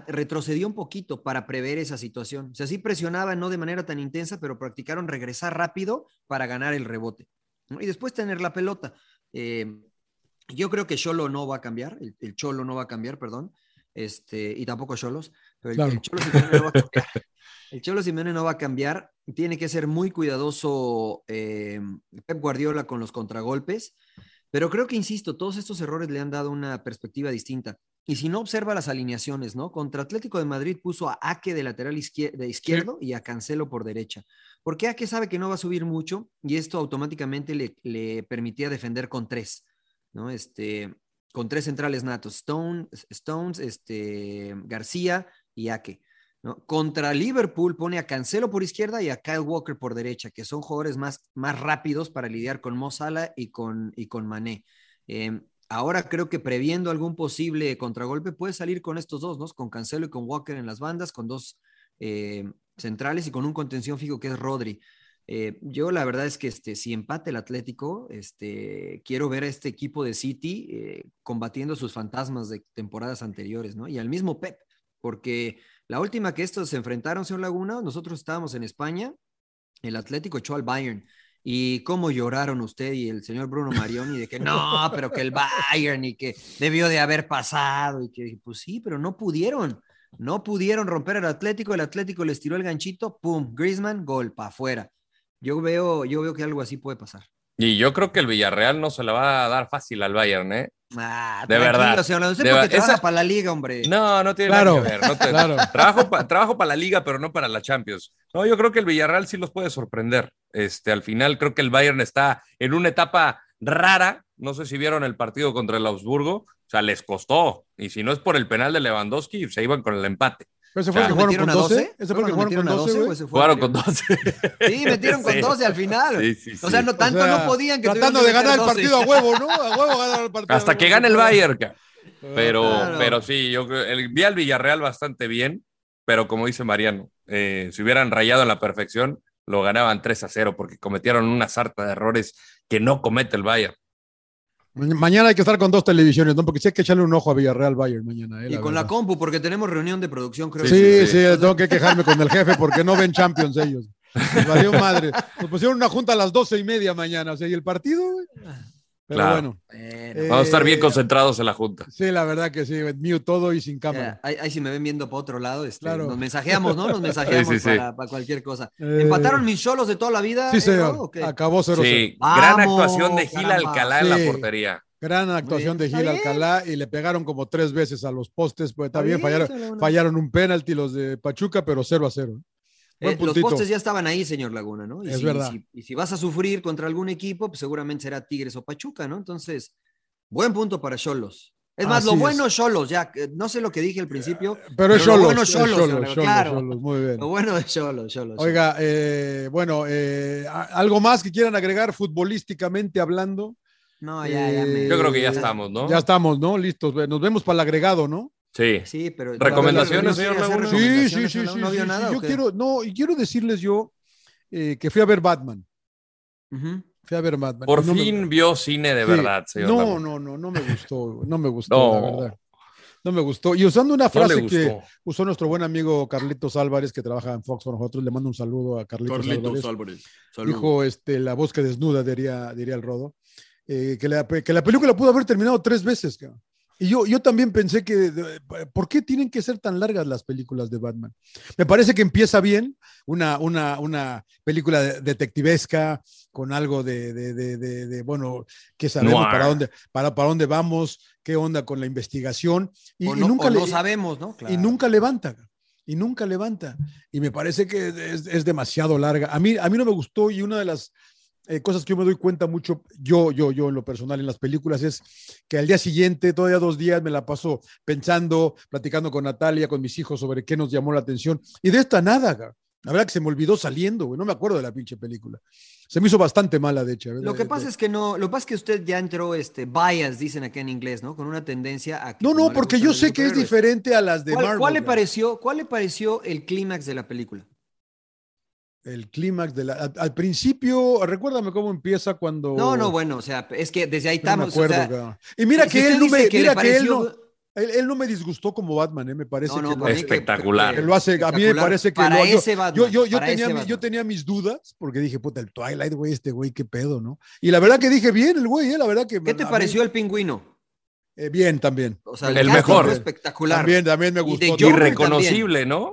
[SPEAKER 2] retrocedió un poquito para prever esa situación. O sea, sí presionaba, no de manera tan intensa, pero practicaron regresar rápido para ganar el rebote. Y después tener la pelota. Eh, yo creo que Cholo no va a cambiar, el, el Cholo no va a cambiar, perdón, este, y tampoco Cholos, pero el,
[SPEAKER 1] Claro.
[SPEAKER 2] el Cholo Simeone no va a cambiar. El Cholo Simeone no va a cambiar, tiene que ser muy cuidadoso eh, Pep Guardiola con los contragolpes, pero creo que, insisto, todos estos errores le han dado una perspectiva distinta. Y si no observa las alineaciones, ¿no? Contra Atlético de Madrid puso a Ake de lateral izquier- de izquierdo y a Cancelo por derecha. Porque Ake sabe que no va a subir mucho y esto automáticamente le, le permitía defender con tres, ¿no? Este, con tres centrales natos, Stone, Stones, este, García y Ake. ¿no? Contra Liverpool pone a Cancelo por izquierda y a Kyle Walker por derecha, que son jugadores más, más rápidos para lidiar con Mo Salah y con, y con Mané. Eh, ahora creo que previendo algún posible contragolpe puede salir con estos dos, ¿no? Con Cancelo y con Walker en las bandas, con dos eh, centrales y con un contención fijo que es Rodri. Eh, yo la verdad es que este, si empate el Atlético, este, quiero ver a este equipo de City eh, combatiendo sus fantasmas de temporadas anteriores, ¿no? Y al mismo Pep, porque la última que estos se enfrentaron, señor Laguna, nosotros estábamos en España, el Atlético echó al Bayern. Y cómo lloraron usted y el señor Bruno Marioni de que no, pero que el Bayern y que debió de haber pasado y que pues sí, pero no pudieron. No pudieron romper al Atlético, el Atlético les tiró el ganchito, pum, Griezmann, gol, para afuera. Yo veo, yo veo que algo así puede pasar.
[SPEAKER 3] Y yo creo que el Villarreal no se la va a dar fácil al Bayern, ¿eh?
[SPEAKER 2] Ah,
[SPEAKER 3] De verdad.
[SPEAKER 2] señor Laguna, Usted
[SPEAKER 3] De
[SPEAKER 2] porque
[SPEAKER 3] verdad.
[SPEAKER 2] trabaja
[SPEAKER 3] Esa-
[SPEAKER 2] para la liga, hombre.
[SPEAKER 3] No, no tiene
[SPEAKER 1] Claro,
[SPEAKER 3] nada que ver. no te-
[SPEAKER 1] claro.
[SPEAKER 3] Trabajo, pa- trabajo para la liga, pero no para la Champions. No, yo creo que el Villarreal sí los puede sorprender. Este, al final creo que el Bayern está en una etapa rara. No sé si vieron el partido contra el Augsburgo. O sea, les costó. Y si no es por el penal de Lewandowski, se iban con el empate.
[SPEAKER 1] ¿Ese fue el que
[SPEAKER 2] ¿Cuándo
[SPEAKER 1] jugaron con
[SPEAKER 2] metieron a
[SPEAKER 1] 12?
[SPEAKER 2] 12?
[SPEAKER 1] ¿Ese fue el que
[SPEAKER 2] ¿Cuándo
[SPEAKER 1] jugaron con
[SPEAKER 2] metieron a
[SPEAKER 1] 12,
[SPEAKER 2] o
[SPEAKER 1] güey?
[SPEAKER 2] ese fue
[SPEAKER 3] Jugaron
[SPEAKER 2] el-
[SPEAKER 3] con 12.
[SPEAKER 2] Sí, metieron con
[SPEAKER 3] Sí.
[SPEAKER 2] 12 al final.
[SPEAKER 3] Sí, sí, sí.
[SPEAKER 2] O sea, no tanto
[SPEAKER 1] O sea,
[SPEAKER 2] no podían que
[SPEAKER 1] Tratando de ganar el partido
[SPEAKER 2] 12.
[SPEAKER 1] a huevo, ¿no? A huevo ganar el partido.
[SPEAKER 3] Hasta que gane el Bayern. ca. Pero,
[SPEAKER 2] Claro.
[SPEAKER 3] pero sí, yo creo, el, vi al Villarreal bastante bien, pero como dice Mariano, eh, si hubieran rayado en la perfección, lo ganaban 3 a 0 porque cometieron una sarta de errores que no comete el Bayern.
[SPEAKER 1] Ma- Mañana hay que estar con dos televisiones, ¿no? Porque sí hay que echarle un ojo a Villarreal Bayern mañana. eh,
[SPEAKER 2] Y con la compu, porque tenemos reunión de producción, creo.
[SPEAKER 1] Sí,
[SPEAKER 3] Sí,
[SPEAKER 1] sí,
[SPEAKER 3] sí,
[SPEAKER 1] tengo que quejarme con el jefe porque no ven Champions ellos. Nos valió madre. Nos pusieron una junta a las doce y media mañana, o sea, ¿y el partido? güey? Pero
[SPEAKER 3] Claro.
[SPEAKER 1] bueno.
[SPEAKER 2] Bueno,
[SPEAKER 1] Eh,
[SPEAKER 3] Vamos a estar bien concentrados en la junta.
[SPEAKER 1] Sí, la verdad que sí, mute todo y sin cámara.
[SPEAKER 2] ahí, ahí si me ven viendo para otro lado, este,
[SPEAKER 1] Claro.
[SPEAKER 2] nos mensajeamos, ¿no? Nos mensajeamos
[SPEAKER 3] Sí, sí, sí.
[SPEAKER 2] Para, para cualquier cosa.
[SPEAKER 1] Eh,
[SPEAKER 2] ¿Empataron mis cholos de toda la vida?
[SPEAKER 1] Sí,
[SPEAKER 2] eh,
[SPEAKER 1] señor. Acabó 0-0.
[SPEAKER 3] Sí,
[SPEAKER 2] Vamos,
[SPEAKER 3] gran actuación de Gil
[SPEAKER 2] caramba.
[SPEAKER 3] Alcalá en la portería.
[SPEAKER 1] Gran actuación de Gil. Alcalá y le pegaron como tres veces a los postes, pues está bien, fallaron, fallaron un penalti los de Pachuca, pero 0 a 0.
[SPEAKER 2] Eh, los postes ya estaban ahí, señor Laguna, ¿no? Y
[SPEAKER 1] Es
[SPEAKER 2] si,
[SPEAKER 1] verdad.
[SPEAKER 2] si- y si vas a sufrir contra algún equipo, pues seguramente será Tigres o Pachuca, ¿no? Entonces, buen punto para Cholos. Es más, lo bueno
[SPEAKER 1] es.
[SPEAKER 2] Cholos, ya, eh, no sé lo que dije al principio,
[SPEAKER 1] Pero es
[SPEAKER 2] lo
[SPEAKER 1] Cholos.
[SPEAKER 2] bueno
[SPEAKER 1] es
[SPEAKER 2] Xolos, claro.
[SPEAKER 1] Xolos, muy bien.
[SPEAKER 2] lo bueno de Cholos, Cholos.
[SPEAKER 1] Oiga, eh, bueno, eh, algo más que quieran agregar futbolísticamente hablando.
[SPEAKER 2] No, ya, ya me-
[SPEAKER 1] Eh,
[SPEAKER 3] Yo creo que ya estamos, ¿no?
[SPEAKER 1] Ya estamos, ¿no? Listos. Nos vemos para el agregado, ¿no?
[SPEAKER 3] Sí.
[SPEAKER 2] Sí, pero.
[SPEAKER 3] ¿Recomendaciones,
[SPEAKER 2] ¿No
[SPEAKER 3] señor Laguna?
[SPEAKER 1] Sí, sí, sí, sí.
[SPEAKER 2] ¿No vio
[SPEAKER 1] sí,
[SPEAKER 2] nada?
[SPEAKER 1] sí.
[SPEAKER 2] o
[SPEAKER 1] Yo quiero, no, y quiero decirles yo eh, que fui a ver Batman. Fui a ver Batman.
[SPEAKER 3] Por
[SPEAKER 1] me-
[SPEAKER 3] fin vio cine de
[SPEAKER 1] Sí.
[SPEAKER 3] verdad, señor.
[SPEAKER 1] No,
[SPEAKER 3] Laguna.
[SPEAKER 1] no, no, no me gustó, no me gustó,
[SPEAKER 3] No.
[SPEAKER 1] la verdad. No me gustó. Y usando una frase que usó nuestro buen amigo Carlitos Álvarez, que trabaja en Fox con nosotros, le mando un saludo a Carlitos, Álvarez. Dijo este, la voz que desnuda, diría, diría el Rodo, eh, que, la, que la película pudo haber terminado tres veces. cabrón. Y yo, yo también pensé que, ¿por qué tienen que ser tan largas las películas de Batman? Me parece que empieza bien, una, una, una película de- detectivesca, con algo de, de, de- bueno, que sabemos
[SPEAKER 3] Noir.
[SPEAKER 1] para dónde, para, para dónde vamos, qué onda con la investigación. Y,
[SPEAKER 2] o
[SPEAKER 1] y nunca
[SPEAKER 2] o
[SPEAKER 1] le-
[SPEAKER 2] no sabemos, ¿no? Claro.
[SPEAKER 1] y nunca levanta. Y nunca levanta. Y me parece que es, es demasiado larga. A mí, a mí no me gustó y una de las eh, cosas que yo me doy cuenta mucho, yo, yo, yo en lo personal en las películas, es que al día siguiente, todavía dos días, me la paso pensando, platicando con Natalia, con mis hijos sobre qué nos llamó la atención. Y de esta nada, la verdad que se me olvidó saliendo, güey. No me acuerdo de la pinche película. Se me hizo bastante mala, de hecho.
[SPEAKER 2] Lo que pasa es que no, lo que pasa es que usted ya entró, este, bias, dicen acá en inglés, ¿no? Con una tendencia a que
[SPEAKER 1] No, no, porque yo sé que es diferente a las de
[SPEAKER 2] ¿Cuál,
[SPEAKER 1] Marvel.
[SPEAKER 2] cuál le pareció, ¿Cuál le pareció el clímax de la película?
[SPEAKER 1] El clímax de la. Al, al principio, recuérdame cómo empieza cuando.
[SPEAKER 2] No, no, bueno, o sea, es que desde ahí.
[SPEAKER 1] No me
[SPEAKER 2] estamos. o
[SPEAKER 1] acuerdo,
[SPEAKER 2] sea,
[SPEAKER 1] y mira que él no me.
[SPEAKER 2] que
[SPEAKER 1] mira que él no. Él, él no me disgustó como Batman, ¿eh? me parece
[SPEAKER 2] No, no,
[SPEAKER 1] que,
[SPEAKER 3] Espectacular.
[SPEAKER 1] que lo hace. A mí me parece que
[SPEAKER 2] Para
[SPEAKER 1] lo- yo-
[SPEAKER 2] ese
[SPEAKER 1] yo,
[SPEAKER 2] Batman,
[SPEAKER 1] yo, yo
[SPEAKER 2] para
[SPEAKER 1] tenía,
[SPEAKER 2] ese
[SPEAKER 1] mi- yo tenía mis dudas porque dije, puta, el Twilight, güey, este güey, qué pedo, ¿no? Y la verdad que dije bien el güey, ¿eh? la verdad que.
[SPEAKER 2] ¿Qué te
[SPEAKER 1] mí-
[SPEAKER 2] pareció el pingüino?
[SPEAKER 1] eh, bien, también.
[SPEAKER 2] O sea,
[SPEAKER 3] El mejor.
[SPEAKER 2] espectacular.
[SPEAKER 1] También, también me
[SPEAKER 2] Y
[SPEAKER 1] gustó.
[SPEAKER 2] Joker
[SPEAKER 3] Irreconocible, ¿no?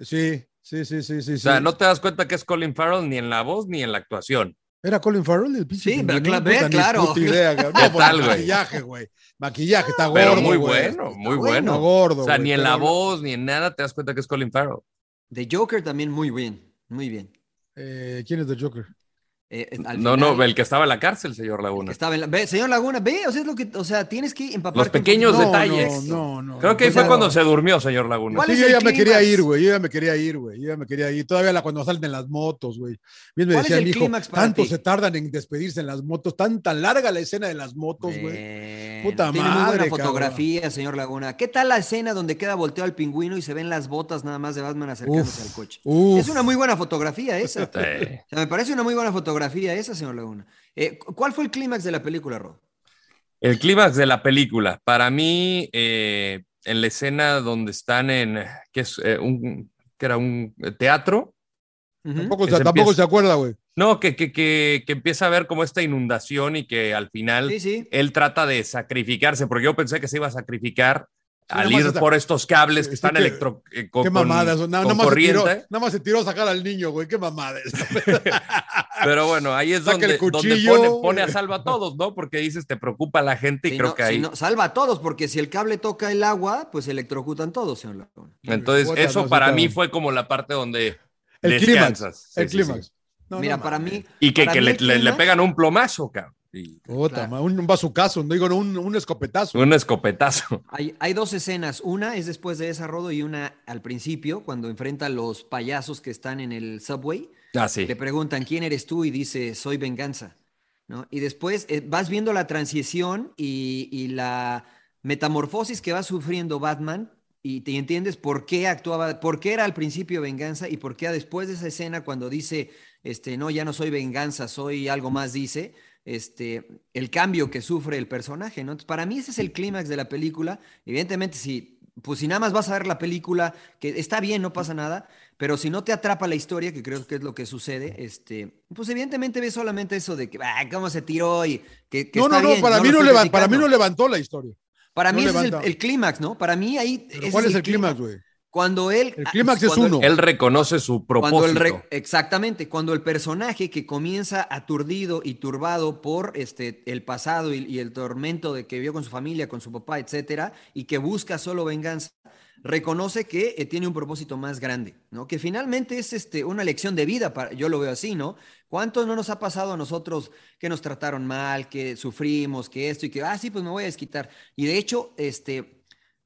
[SPEAKER 1] Sí, sí, sí, sí, sí.
[SPEAKER 3] O sea,
[SPEAKER 1] sí.
[SPEAKER 3] no te das cuenta que es Colin Farrell ni en la voz ni en la actuación.
[SPEAKER 1] ¿Era Colin Farrell el pinche?
[SPEAKER 2] Sí, pero
[SPEAKER 1] Puta,
[SPEAKER 2] claro.
[SPEAKER 1] puta idea.
[SPEAKER 3] ¿Qué
[SPEAKER 1] No, por
[SPEAKER 3] tal,
[SPEAKER 1] el
[SPEAKER 3] güey?
[SPEAKER 1] Maquillaje, güey. Maquillaje, está gordo.
[SPEAKER 3] Pero muy
[SPEAKER 1] güey.
[SPEAKER 3] bueno, muy
[SPEAKER 2] bueno.
[SPEAKER 1] Está
[SPEAKER 3] bueno.
[SPEAKER 1] gordo.
[SPEAKER 3] O sea,
[SPEAKER 1] güey,
[SPEAKER 3] ni en la voz ni en nada te das cuenta que es Colin Farrell.
[SPEAKER 2] De Joker también muy bien, muy bien.
[SPEAKER 1] Eh, ¿Quién es The Joker?
[SPEAKER 2] Eh, al
[SPEAKER 3] No,
[SPEAKER 2] final,
[SPEAKER 3] no, el que estaba en la cárcel, señor
[SPEAKER 2] que
[SPEAKER 3] Laguna.
[SPEAKER 2] estaba en la- ve, señor Laguna, ve, o sea, es lo que, o sea, tienes que empaparte.
[SPEAKER 3] Los pequeños.
[SPEAKER 1] No,
[SPEAKER 3] detalles.
[SPEAKER 1] No, no, no.
[SPEAKER 3] Creo que ahí fue cuando se durmió, señor Laguna.
[SPEAKER 2] ¿Cuál
[SPEAKER 1] Sí, yo ya me quería ir, güey. Yo ya me quería ir, güey. Yo ya me quería ir. Todavía la, cuando salen en las motos, güey. Bien me
[SPEAKER 2] ¿Cuál es
[SPEAKER 1] decía
[SPEAKER 2] el
[SPEAKER 1] mi hijo, tanto
[SPEAKER 2] ti?
[SPEAKER 1] se tardan en despedirse en las motos, tan tan larga la escena de las motos, güey. Puta
[SPEAKER 2] Tiene muy buena
[SPEAKER 1] cabrón.
[SPEAKER 2] fotografía, señor Laguna. ¿Qué tal la escena donde queda volteado el pingüino y se ven las botas nada más de Batman acercándose
[SPEAKER 1] Uf,
[SPEAKER 2] al coche?
[SPEAKER 1] uf.
[SPEAKER 2] Es una muy buena fotografía esa.
[SPEAKER 3] Sí.
[SPEAKER 2] O sea, me parece una muy buena fotografía esa, señor Laguna. Eh, cu- ¿Cuál fue el clímax de la película, Rod?
[SPEAKER 3] El clímax de la película, para mí, eh, en la escena donde están en, que es Eh, un, que era un teatro.
[SPEAKER 1] Tampoco, se,
[SPEAKER 3] se
[SPEAKER 1] tampoco
[SPEAKER 3] empieza-
[SPEAKER 1] se acuerda, güey.
[SPEAKER 3] No, que, que, que, que empieza a ver como esta inundación y que al final
[SPEAKER 2] Sí, sí.
[SPEAKER 3] él trata de sacrificarse, porque yo pensé que se iba a sacrificar al ir
[SPEAKER 1] está-
[SPEAKER 3] por estos cables que están electro con,
[SPEAKER 1] Qué
[SPEAKER 3] con-
[SPEAKER 1] mamadas. Nada, más se tiró,
[SPEAKER 3] corriente.
[SPEAKER 1] nada más se tiró a sacar al niño, güey. Qué mamadas.
[SPEAKER 3] Pero bueno, ahí es donde, pone, pone a salvo a todos, ¿no? Porque dices, te preocupa la gente y
[SPEAKER 2] Si
[SPEAKER 3] creo
[SPEAKER 2] no-
[SPEAKER 3] que
[SPEAKER 2] si
[SPEAKER 3] ahí.
[SPEAKER 2] no- salva a todos, porque si el cable toca el agua, pues electrocutan todos, señor.
[SPEAKER 3] Entonces, eso para mí fue como la parte donde
[SPEAKER 1] El clímax.
[SPEAKER 3] descansas. Sí,
[SPEAKER 1] El
[SPEAKER 3] sí,
[SPEAKER 1] clímax.
[SPEAKER 3] Sí.
[SPEAKER 1] No,
[SPEAKER 2] Mira,
[SPEAKER 1] no
[SPEAKER 2] para mí.
[SPEAKER 3] Y que,
[SPEAKER 2] para
[SPEAKER 3] que
[SPEAKER 2] mí
[SPEAKER 3] le, pegan un plomazo, cabrón. Y
[SPEAKER 2] Claro.
[SPEAKER 1] un, un bazucazo, no digo, un, un escopetazo.
[SPEAKER 3] un escopetazo.
[SPEAKER 2] Hay, hay dos escenas. Una es después de esa rodo y una al principio, cuando enfrenta a los payasos que están en el subway.
[SPEAKER 3] Así.
[SPEAKER 2] Le preguntan quién eres tú y dice soy venganza. ¿no? Y después eh, vas viendo la transición y, y la metamorfosis que va sufriendo Batman y te entiendes por qué actuaba, por qué era al principio venganza y por qué después de esa escena cuando dice, este, no, ya no soy venganza, soy algo más, dice, este, el cambio que sufre el personaje, ¿no? Entonces, para mí ese es el clímax de la película. Evidentemente, si, pues si nada más vas a ver la película, que está bien, no pasa nada, pero si no te atrapa la historia, que creo que es lo que sucede, este, pues evidentemente ves solamente eso de que, ah, cómo se tiró y que, que
[SPEAKER 1] no,
[SPEAKER 2] está
[SPEAKER 1] no,
[SPEAKER 2] bien,
[SPEAKER 1] para,
[SPEAKER 2] no
[SPEAKER 1] mí no
[SPEAKER 2] estoy
[SPEAKER 1] levan- para mí no levantó la historia.
[SPEAKER 2] Para
[SPEAKER 1] no
[SPEAKER 2] mí ese es el, el clímax, ¿no? Para mí ahí...
[SPEAKER 1] ¿Cuál es el
[SPEAKER 2] clímax,
[SPEAKER 1] güey?
[SPEAKER 2] Cuando él...
[SPEAKER 1] El clímax es
[SPEAKER 2] cuando-
[SPEAKER 1] uno.
[SPEAKER 3] Él reconoce su
[SPEAKER 2] Cuando el
[SPEAKER 3] propósito.
[SPEAKER 2] re- exactamente, cuando el personaje que comienza aturdido y turbado por este, el pasado y, y el tormento de que vio con su familia, con su papá, etcétera, y que busca solo venganza, reconoce que eh, tiene un propósito más grande, ¿no? Que finalmente es este, una lección de vida, para, yo lo veo así, ¿no? ¿Cuántos no nos ha pasado a nosotros que nos trataron mal, que sufrimos, que esto y que, ah, sí, pues me voy a desquitar? Y de hecho, este,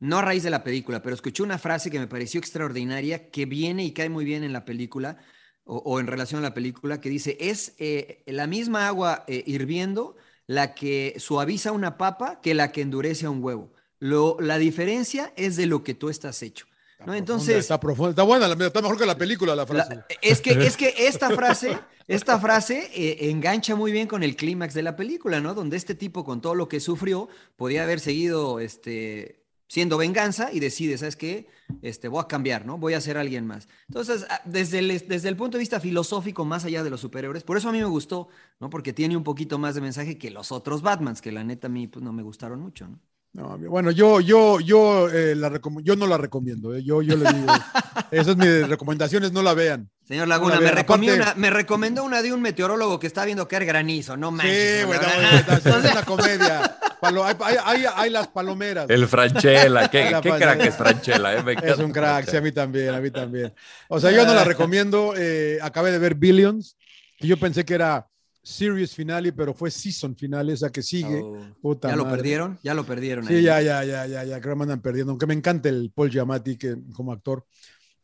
[SPEAKER 2] no a raíz de la película, pero escuché una frase que me pareció extraordinaria, que viene y cae muy bien en la película, o, o en relación a la película, que dice, es eh, la misma agua eh, hirviendo la que suaviza una papa que la que endurece a un huevo. Lo, la diferencia es de lo que tú estás hecho. ¿no? Entonces,
[SPEAKER 1] Está profunda, está buena, está mejor que la película la frase.
[SPEAKER 2] la- es, que, es que esta frase, esta frase eh, engancha muy bien con el clímax de la película, ¿no? Donde este tipo, con todo lo que sufrió, podía haber seguido este, siendo venganza y decide, ¿sabes qué? Este, voy a cambiar, ¿no? Voy a ser alguien más. Entonces, ah, desde el, desde el punto de vista filosófico, más allá de los superhéroes, por eso a mí me gustó, ¿no? Porque tiene un poquito más de mensaje que los otros Batmans, que la neta a mí pues, no me gustaron mucho, ¿no?
[SPEAKER 1] No, bueno, yo, yo, yo, eh, la yo no la recomiendo. eh, Yo, yo le digo, esas son mis recomendaciones, no la vean.
[SPEAKER 2] Señor Laguna,
[SPEAKER 1] No la
[SPEAKER 2] me,
[SPEAKER 1] vean, aparte-
[SPEAKER 2] una- me recomendó una de un meteorólogo que está viendo caer granizo, no manches.
[SPEAKER 1] Sí, güey, no, es una comedia. Palo- hay, hay- hay- hay las palomeras.
[SPEAKER 3] El Franchella, qué,
[SPEAKER 1] La
[SPEAKER 3] qué crack es Franchella, ¿eh? Me
[SPEAKER 1] Es un crack, sí, a mí también, a mí también. O sea, yo no la recomiendo. eh, acabé de ver Billions, y yo pensé que era series finale, pero fue season finale, esa que sigue.
[SPEAKER 2] Oh.
[SPEAKER 1] Puta
[SPEAKER 2] ¿Ya lo
[SPEAKER 1] madre.
[SPEAKER 2] perdieron? Ya lo perdieron.
[SPEAKER 1] Sí,
[SPEAKER 2] ahí.
[SPEAKER 1] ya, ya, ya, ya, ya, creo que me andan perdiendo, aunque me encanta el Paul Giamatti que, como actor.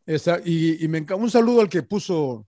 [SPEAKER 1] Esa, y, y me encanta, un saludo al que puso,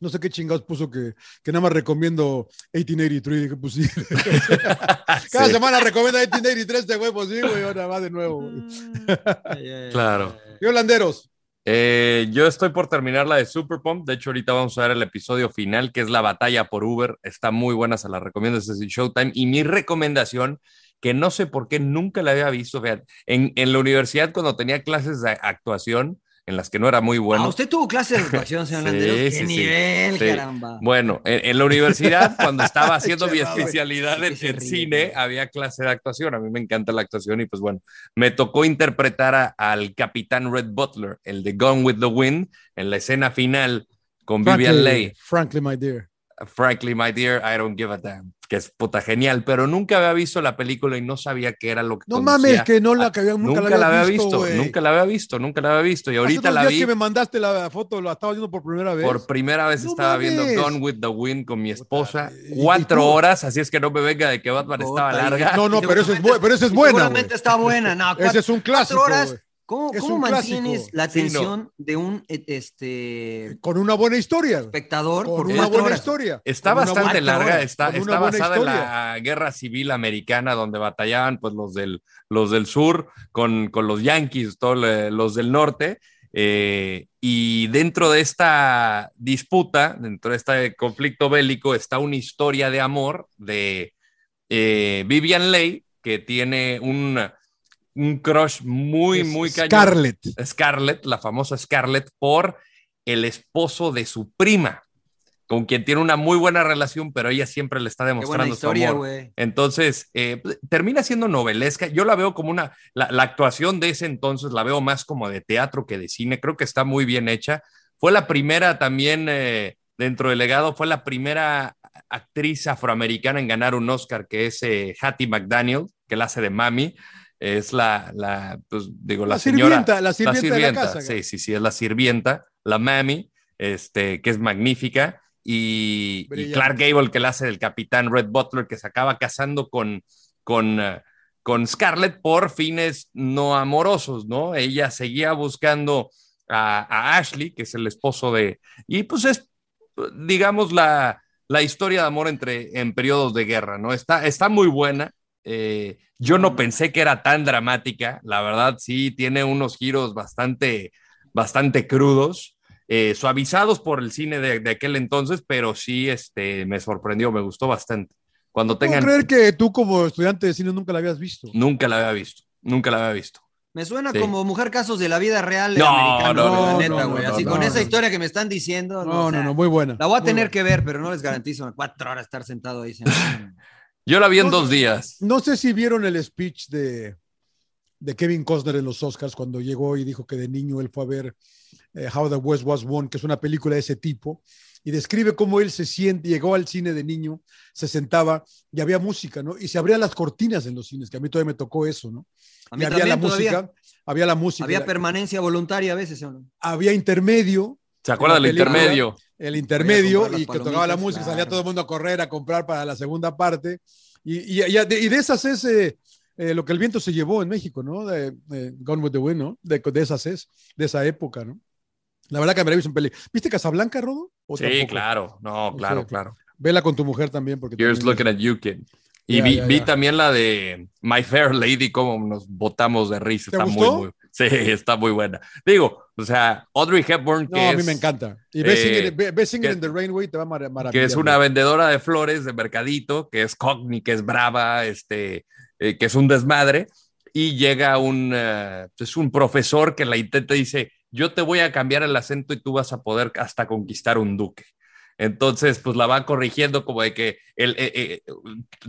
[SPEAKER 1] no sé qué chingados puso, que, que nada más recomiendo 1883, dije, pues sí. Cada
[SPEAKER 3] Sí.
[SPEAKER 1] semana recomienda 1883 este güey, pues sí, güey, ahora va de nuevo. güey.
[SPEAKER 3] Claro.
[SPEAKER 1] ¿Qué holanderos?
[SPEAKER 3] Eh, yo estoy por terminar la de Super Pump. De hecho, ahorita vamos a ver el episodio final, que es la batalla por Uber. Está muy buena, se la recomiendo. Es en Showtime. Y mi recomendación, que no sé por qué nunca la había visto, en la universidad cuando tenía clases de actuación, en las que no era muy bueno.
[SPEAKER 2] Ah, usted tuvo clases de actuación, señor
[SPEAKER 3] Sí,
[SPEAKER 2] Landeros. ¡Qué
[SPEAKER 3] sí,
[SPEAKER 2] nivel,
[SPEAKER 3] Sí.
[SPEAKER 2] caramba!
[SPEAKER 3] Bueno, en, en la universidad, cuando estaba haciendo mi especialidad en, en cine, había clase de actuación. A mí me encanta la actuación y pues bueno, me tocó interpretar a- al capitán Red Butler, el de Gone with the Wind, en la escena final con Vivian Leigh.
[SPEAKER 1] Frankly, my dear.
[SPEAKER 3] Frankly, my dear, I don't give a damn, que es puta genial, pero nunca había visto la película y no sabía qué era lo que
[SPEAKER 1] No mames, que no la, que había- nunca,
[SPEAKER 3] Nunca,
[SPEAKER 1] la había visto, güey.
[SPEAKER 3] nunca la había visto, nunca la había visto. Y
[SPEAKER 1] Hace
[SPEAKER 3] ahorita
[SPEAKER 1] unos
[SPEAKER 3] la
[SPEAKER 1] días
[SPEAKER 3] vi.
[SPEAKER 1] que me mandaste la foto, la estaba viendo por primera vez.
[SPEAKER 3] Por primera vez
[SPEAKER 1] No
[SPEAKER 3] estaba viendo
[SPEAKER 1] mames.
[SPEAKER 3] Gone with the Wind con mi esposa.
[SPEAKER 1] y
[SPEAKER 3] Cuatro
[SPEAKER 1] tú-
[SPEAKER 3] horas, así es que no me venga de que Batman estaba
[SPEAKER 2] Puta, y-
[SPEAKER 3] larga.
[SPEAKER 1] No, no, pero eso es, pero eso es buena,
[SPEAKER 2] Seguramente
[SPEAKER 1] güey.
[SPEAKER 2] está buena. No,
[SPEAKER 1] Ese
[SPEAKER 2] cuatro,
[SPEAKER 1] es un clásico,
[SPEAKER 2] cuatro horas.
[SPEAKER 1] güey.
[SPEAKER 2] ¿Cómo, cómo mantienes
[SPEAKER 1] clásico.
[SPEAKER 2] la
[SPEAKER 3] Sí, no.
[SPEAKER 2] atención de un eh, este
[SPEAKER 1] Con una buena historia.
[SPEAKER 2] espectador
[SPEAKER 1] Con una buena
[SPEAKER 2] horas?
[SPEAKER 1] historia.
[SPEAKER 3] Está bastante larga,
[SPEAKER 2] horas,
[SPEAKER 3] está, está basada en
[SPEAKER 1] historia.
[SPEAKER 3] la guerra civil americana donde batallaban pues los del, los del sur con, con los yanquis, todos los del norte. eh, y dentro de esta disputa, dentro de este conflicto bélico, está una historia de amor de eh, Vivian Leigh, que tiene un, un crush muy,
[SPEAKER 1] Es
[SPEAKER 3] muy cañón.
[SPEAKER 1] Scarlett.
[SPEAKER 3] Scarlett, la famosa Scarlett, por el esposo de su prima, con quien tiene una muy buena relación, pero ella siempre le está demostrando su
[SPEAKER 2] historia,
[SPEAKER 3] amor.
[SPEAKER 2] güey.
[SPEAKER 3] Entonces, eh, termina siendo novelesca. Yo la veo como una, la, la actuación de ese entonces la veo más como de teatro que de cine. Creo que está muy bien hecha. Fue la primera también, eh, dentro del legado, fue la primera actriz afroamericana en ganar un Oscar, que es eh, Hattie McDaniel, que la hace de Mami. Es la, la pues digo, la,
[SPEAKER 1] La
[SPEAKER 3] señora.
[SPEAKER 1] sirvienta, la sirvienta de la casa,
[SPEAKER 3] Sí, sí, sí, es la sirvienta, la Mami, este, que es magnífica. Y. Clark Gable, que la hace del capitán Red Butler, que se acaba casando con, con, eh, con Scarlett por fines no amorosos, ¿no? Ella seguía buscando a, a Ashley, que es el esposo de... Y pues es, digamos, la, la historia de amor entre, en periodos de guerra, ¿no? Está, está muy buena. Eh, yo no pensé que era tan dramática, la verdad sí tiene unos giros bastante, bastante crudos, eh, suavizados por el cine de, de aquel entonces, pero sí este, me sorprendió, me gustó bastante. Cuando
[SPEAKER 1] ¿Puedo
[SPEAKER 3] tengan...
[SPEAKER 1] creer que tú como estudiante de cine nunca la habías visto?
[SPEAKER 3] Nunca la había visto, nunca la había visto.
[SPEAKER 2] Me suena
[SPEAKER 3] Sí.
[SPEAKER 2] como mujer casos de la vida real
[SPEAKER 3] No,
[SPEAKER 2] americano,
[SPEAKER 3] no,
[SPEAKER 1] no,
[SPEAKER 2] neta,
[SPEAKER 1] no,
[SPEAKER 2] güey.
[SPEAKER 1] no,
[SPEAKER 2] Así
[SPEAKER 1] no,
[SPEAKER 2] con
[SPEAKER 1] no,
[SPEAKER 2] esa
[SPEAKER 1] no.
[SPEAKER 2] historia que me están diciendo.
[SPEAKER 1] No,
[SPEAKER 2] o sea,
[SPEAKER 1] no, no, muy buena.
[SPEAKER 2] La voy a tener
[SPEAKER 1] buena.
[SPEAKER 2] que ver, pero no les garantizo cuatro horas estar sentado ahí.
[SPEAKER 3] Yo la vi en
[SPEAKER 1] No,
[SPEAKER 3] dos días.
[SPEAKER 1] No sé si vieron el speech de, de Kevin Costner en los Oscars cuando llegó y dijo que de niño él fue a ver eh, How the West Was Won, que es una película de ese tipo, y describe cómo él se siente, llegó al cine de niño, se sentaba y había música, ¿no? Y se abrían las cortinas en los cines, que a mí todavía me tocó eso, ¿no?
[SPEAKER 2] A
[SPEAKER 1] Y
[SPEAKER 2] mí
[SPEAKER 1] había
[SPEAKER 2] también
[SPEAKER 1] la música,
[SPEAKER 2] todavía.
[SPEAKER 1] había la música,
[SPEAKER 2] Había
[SPEAKER 1] la-
[SPEAKER 2] permanencia voluntaria a veces, ¿o no?
[SPEAKER 1] había intermedio,
[SPEAKER 3] ¿Se acuerda del intermedio?
[SPEAKER 1] El intermedio y que tocaba la música, salía todo el mundo a correr a comprar para la segunda parte. Y, y, y de, y de esas es eh, eh, lo que el viento se llevó en México, ¿no? De, de Gone with the Wind, ¿no? De, de esas es, de esa época, ¿no? La verdad que me la he visto en peli. ¿Viste Casablanca, Rodo? ¿O
[SPEAKER 3] Sí,
[SPEAKER 1] tampoco?
[SPEAKER 3] claro. No,
[SPEAKER 1] O
[SPEAKER 3] claro,
[SPEAKER 1] sea,
[SPEAKER 3] claro.
[SPEAKER 1] Vela con tu mujer también. porque
[SPEAKER 3] Here's
[SPEAKER 1] también
[SPEAKER 3] looking at you, kid. Y vi, también la de My Fair Lady, como nos botamos de risa.
[SPEAKER 1] ¿Te
[SPEAKER 3] Está
[SPEAKER 1] gustó?
[SPEAKER 3] muy, muy, sí, está muy buena. Digo, o sea, Audrey Hepburn, que
[SPEAKER 1] No, a mí
[SPEAKER 3] es-
[SPEAKER 1] me encanta. Y
[SPEAKER 3] eh,
[SPEAKER 1] in the Rainway, te va a mar- maravillar.
[SPEAKER 3] que es una vendedora de flores de mercadito, que es cockney, que es brava, este, eh, que es un desmadre, y llega un, eh, es un profesor que la intenta y dice, yo te voy a cambiar el acento y tú vas a poder hasta conquistar un duque. Entonces, pues la va corrigiendo como de que el, eh, eh,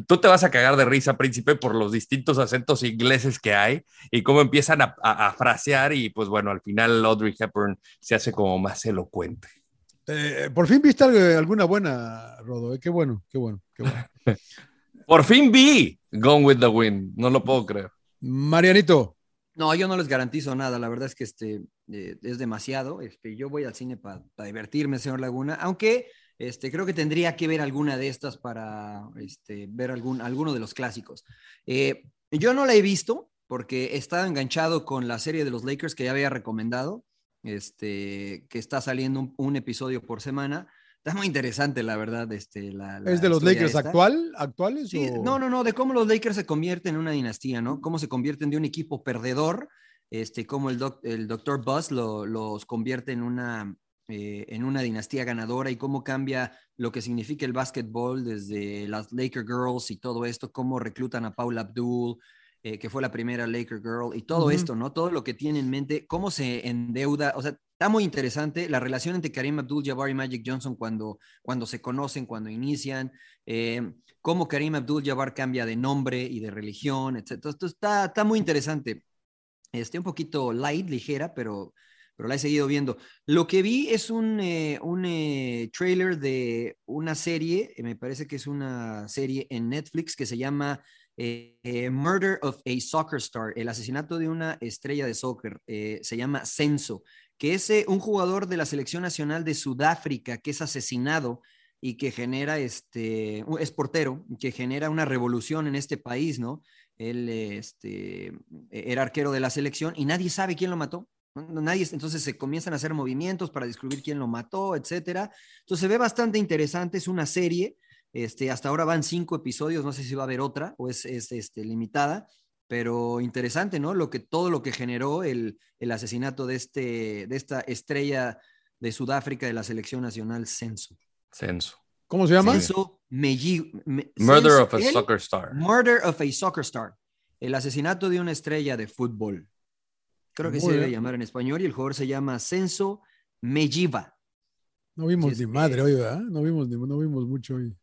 [SPEAKER 3] tú te vas a cagar de risa, príncipe, por los distintos acentos ingleses que hay y cómo empiezan a, a- a frasear y pues bueno, al final Audrey Hepburn se hace como más elocuente.
[SPEAKER 1] Eh, por fin viste algo- alguna buena, Rodo. eh, Qué bueno, qué bueno, qué bueno.
[SPEAKER 3] Por fin vi Gone with the Wind, no lo puedo creer.
[SPEAKER 1] Marianito,
[SPEAKER 2] No, yo no les garantizo nada. La verdad es que este eh, es demasiado. Este, yo voy al cine para divertirme, señor Laguna. Aunque Este, creo que tendría que ver alguna de estas para este, ver algún, alguno de los clásicos. Eh, yo no la he visto porque he estado enganchado con la serie de los Lakers que ya había recomendado, este, que está saliendo un, un episodio por semana. Está muy interesante, la verdad. Este, la, la
[SPEAKER 1] ¿Es de los Lakers
[SPEAKER 2] esta.
[SPEAKER 1] actual, actuales?
[SPEAKER 2] Sí,
[SPEAKER 1] o-
[SPEAKER 2] no, no, no, de cómo los Lakers se convierten en una dinastía, ¿no? Cómo se convierten de un equipo perdedor, este, cómo el, doc- el Dr. Buzz lo- los convierte en una, eh, en una dinastía ganadora y cómo cambia lo que significa el básquetbol desde las Laker Girls y todo esto, cómo reclutan a Paula Abdul, eh, que fue la primera Laker Girl, y todo esto, ¿no? Todo lo que tiene en mente, cómo se endeuda, o sea, está muy interesante la relación entre Karim Abdul-Jabbar y Magic Johnson cuando, cuando se conocen, cuando inician, eh, cómo Karim Abdul-Jabbar cambia de nombre y de religión, etc. Esto está, está muy interesante. Este, un poquito light, ligera, pero, pero la he seguido viendo. Lo que vi es un, eh, un eh, trailer de una serie, eh, me parece que es una serie en Netflix que se llama Murder of a Soccer Star, el asesinato de una estrella de soccer, se llama Censo, que es un jugador de la selección nacional de Sudáfrica que es asesinado y que genera, este, es portero, que genera una revolución en este país, ¿no? Él este, era arquero de la selección y nadie sabe quién lo mató. Nadie, entonces se comienzan a hacer movimientos para descubrir quién lo mató, etcétera. Entonces se ve bastante interesante, es una serie. Este, hasta ahora van cinco episodios, no sé si va a haber otra o es, es este, limitada, pero interesante, ¿no? Lo que, todo lo que generó el, el asesinato de, este, de esta estrella de Sudáfrica de la selección nacional, Censo.
[SPEAKER 3] Censo.
[SPEAKER 1] ¿Cómo se llama?
[SPEAKER 2] Censo Meji- Me-
[SPEAKER 3] Murder
[SPEAKER 2] Censo-
[SPEAKER 3] of a Soccer Star.
[SPEAKER 2] Murder of a Soccer Star. El asesinato de una estrella de fútbol. Creo que se debe llamar en español y el jugador se llama Censo Mejiva.
[SPEAKER 1] No vimos ni madre hoy, ¿verdad? No vimos, ni- no vimos mucho hoy.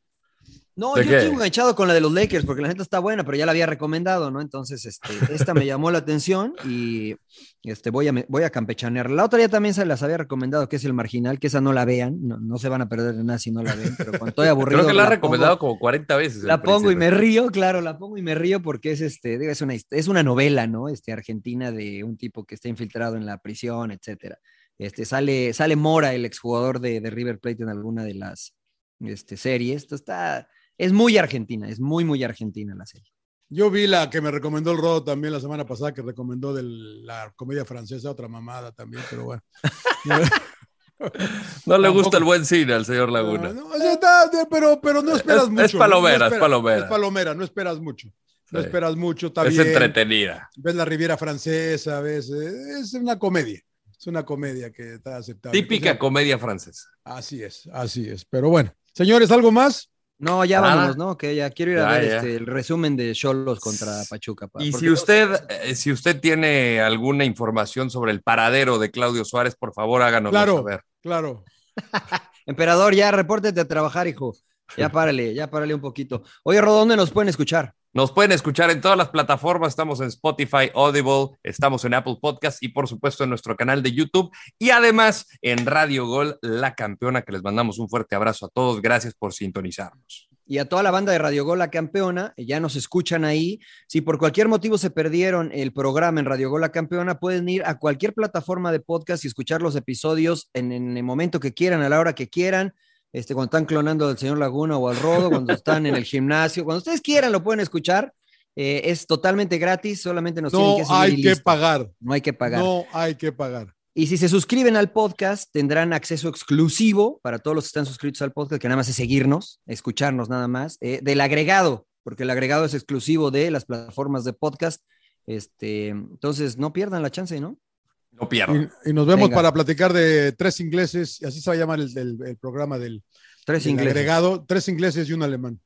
[SPEAKER 2] No,
[SPEAKER 3] ¿De
[SPEAKER 2] yo
[SPEAKER 3] qué?
[SPEAKER 2] estoy enganchado con la de los Lakers porque la neta está buena, pero ya la había recomendado, ¿no? Entonces, este, esta me llamó la atención y este, voy, a, voy a campechanear. La otra ya también se las había recomendado, que es el marginal, que esa no la vean, no, no se van a perder de nada si no la ven, pero cuando estoy aburrido.
[SPEAKER 3] Creo que la has
[SPEAKER 2] pongo-
[SPEAKER 3] recomendado como 40 veces.
[SPEAKER 2] La pongo y me río, claro, la pongo y me río porque es este, es una, es una novela, ¿no? Este, argentina de un tipo que está infiltrado en la prisión, etcétera. Este, sale, sale Mora, el exjugador de, de River Plate en alguna de las este, series. Esto está, es muy argentina, es muy, muy argentina la serie.
[SPEAKER 1] Yo vi la que me recomendó el Rodo también la semana pasada, que recomendó de la comedia francesa, otra mamada también, pero bueno.
[SPEAKER 3] No le gusta el buen cine al señor Laguna.
[SPEAKER 1] No, o sea, está- de- pero, pero no esperas
[SPEAKER 3] Es-
[SPEAKER 1] mucho.
[SPEAKER 3] es palomera,
[SPEAKER 1] no
[SPEAKER 3] es
[SPEAKER 1] esperas-
[SPEAKER 3] palomera.
[SPEAKER 1] Es palomera, no esperas mucho. No
[SPEAKER 3] Sí.
[SPEAKER 1] esperas mucho, está
[SPEAKER 3] Es
[SPEAKER 1] bien.
[SPEAKER 3] entretenida.
[SPEAKER 1] Ves la Riviera Francesa, ves, es una comedia. Es una comedia que está aceptable.
[SPEAKER 3] Típica
[SPEAKER 1] O sea,
[SPEAKER 3] comedia francesa.
[SPEAKER 1] Así es, así es. Pero bueno, señores, ¿algo más?
[SPEAKER 2] No, ya
[SPEAKER 3] Nada.
[SPEAKER 2] vámonos, ¿no? Que ya quiero ir a
[SPEAKER 3] Ya,
[SPEAKER 2] ver este, el resumen de Cholos contra Pachuca. pa-
[SPEAKER 3] Y si usted, eh, si usted tiene alguna información sobre el paradero de Claudio Suárez, por favor háganos
[SPEAKER 1] Claro.
[SPEAKER 3] saber.
[SPEAKER 1] Claro.
[SPEAKER 2] Emperador, ya repórtete a trabajar, hijo. Ya párale, ya párale un poquito. Oye, Rodo, ¿dónde nos pueden escuchar?
[SPEAKER 3] Nos pueden escuchar en todas las plataformas, estamos en Spotify, Audible, estamos en Apple Podcast y por supuesto en nuestro canal de YouTube y además en Radio Gol, la campeona, que les mandamos un fuerte abrazo a todos. Gracias por sintonizarnos.
[SPEAKER 2] y a toda la banda de Radio Gol La Campeona, ya nos escuchan ahí. Si por cualquier motivo se perdieron el programa en Radio Gol La Campeona, pueden ir a cualquier plataforma de podcast y escuchar los episodios en, en el momento que quieran, a la hora que quieran. Este, cuando están clonando al señor Laguna o al Rodo, cuando están en el gimnasio, cuando ustedes quieran lo pueden escuchar. Eh, es totalmente gratis, solamente nos tienen
[SPEAKER 1] No
[SPEAKER 2] que seguir
[SPEAKER 1] hay que pagar.
[SPEAKER 2] No hay que pagar.
[SPEAKER 1] No hay que pagar.
[SPEAKER 2] Y si se suscriben al podcast, tendrán acceso exclusivo para todos los que están suscritos al podcast, que nada más es seguirnos, escucharnos nada más, eh, del agregado, porque el agregado es exclusivo de las plataformas de podcast. Este, entonces, no pierdan la chance, ¿no?
[SPEAKER 3] No pierdan.
[SPEAKER 1] Y, y nos vemos
[SPEAKER 2] Venga.
[SPEAKER 1] para platicar de tres ingleses, y así se va a llamar el, el- el programa del,
[SPEAKER 2] Tres
[SPEAKER 1] del
[SPEAKER 2] ingleses.
[SPEAKER 1] agregado, tres ingleses y un alemán.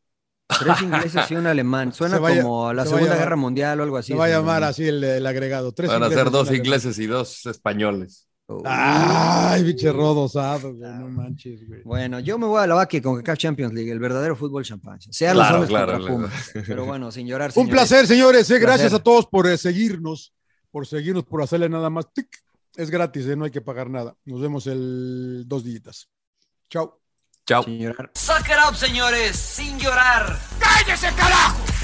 [SPEAKER 2] Tres ingleses y un alemán. Suena
[SPEAKER 1] Se vaya-
[SPEAKER 2] como la
[SPEAKER 1] se
[SPEAKER 2] Segunda
[SPEAKER 1] llamar-
[SPEAKER 2] Guerra Mundial o algo así.
[SPEAKER 1] se va a llamar así el, el agregado. Tres
[SPEAKER 3] Van a ser dos ingleses y dos españoles.
[SPEAKER 2] Uh,
[SPEAKER 1] Ay, biche rodosado, güey, no manches, güey.
[SPEAKER 2] Bueno, yo me voy a la vaca con CAF Champions League, el verdadero fútbol champán. Sea los
[SPEAKER 3] Claro,
[SPEAKER 2] hombres
[SPEAKER 3] claro, claro.
[SPEAKER 2] Pero bueno, sin llorar.
[SPEAKER 1] Un placer, señores. eh, Gracias a todos por eh, seguirnos, por seguirnos, por hacerle nada más. tic. Es gratis, eh, no hay que pagar nada. Nos vemos el dos días. Chao.
[SPEAKER 3] Chao.
[SPEAKER 2] Sin llorar.
[SPEAKER 5] Suck it up, señores, sin llorar.
[SPEAKER 6] ¡Cállese, carajo!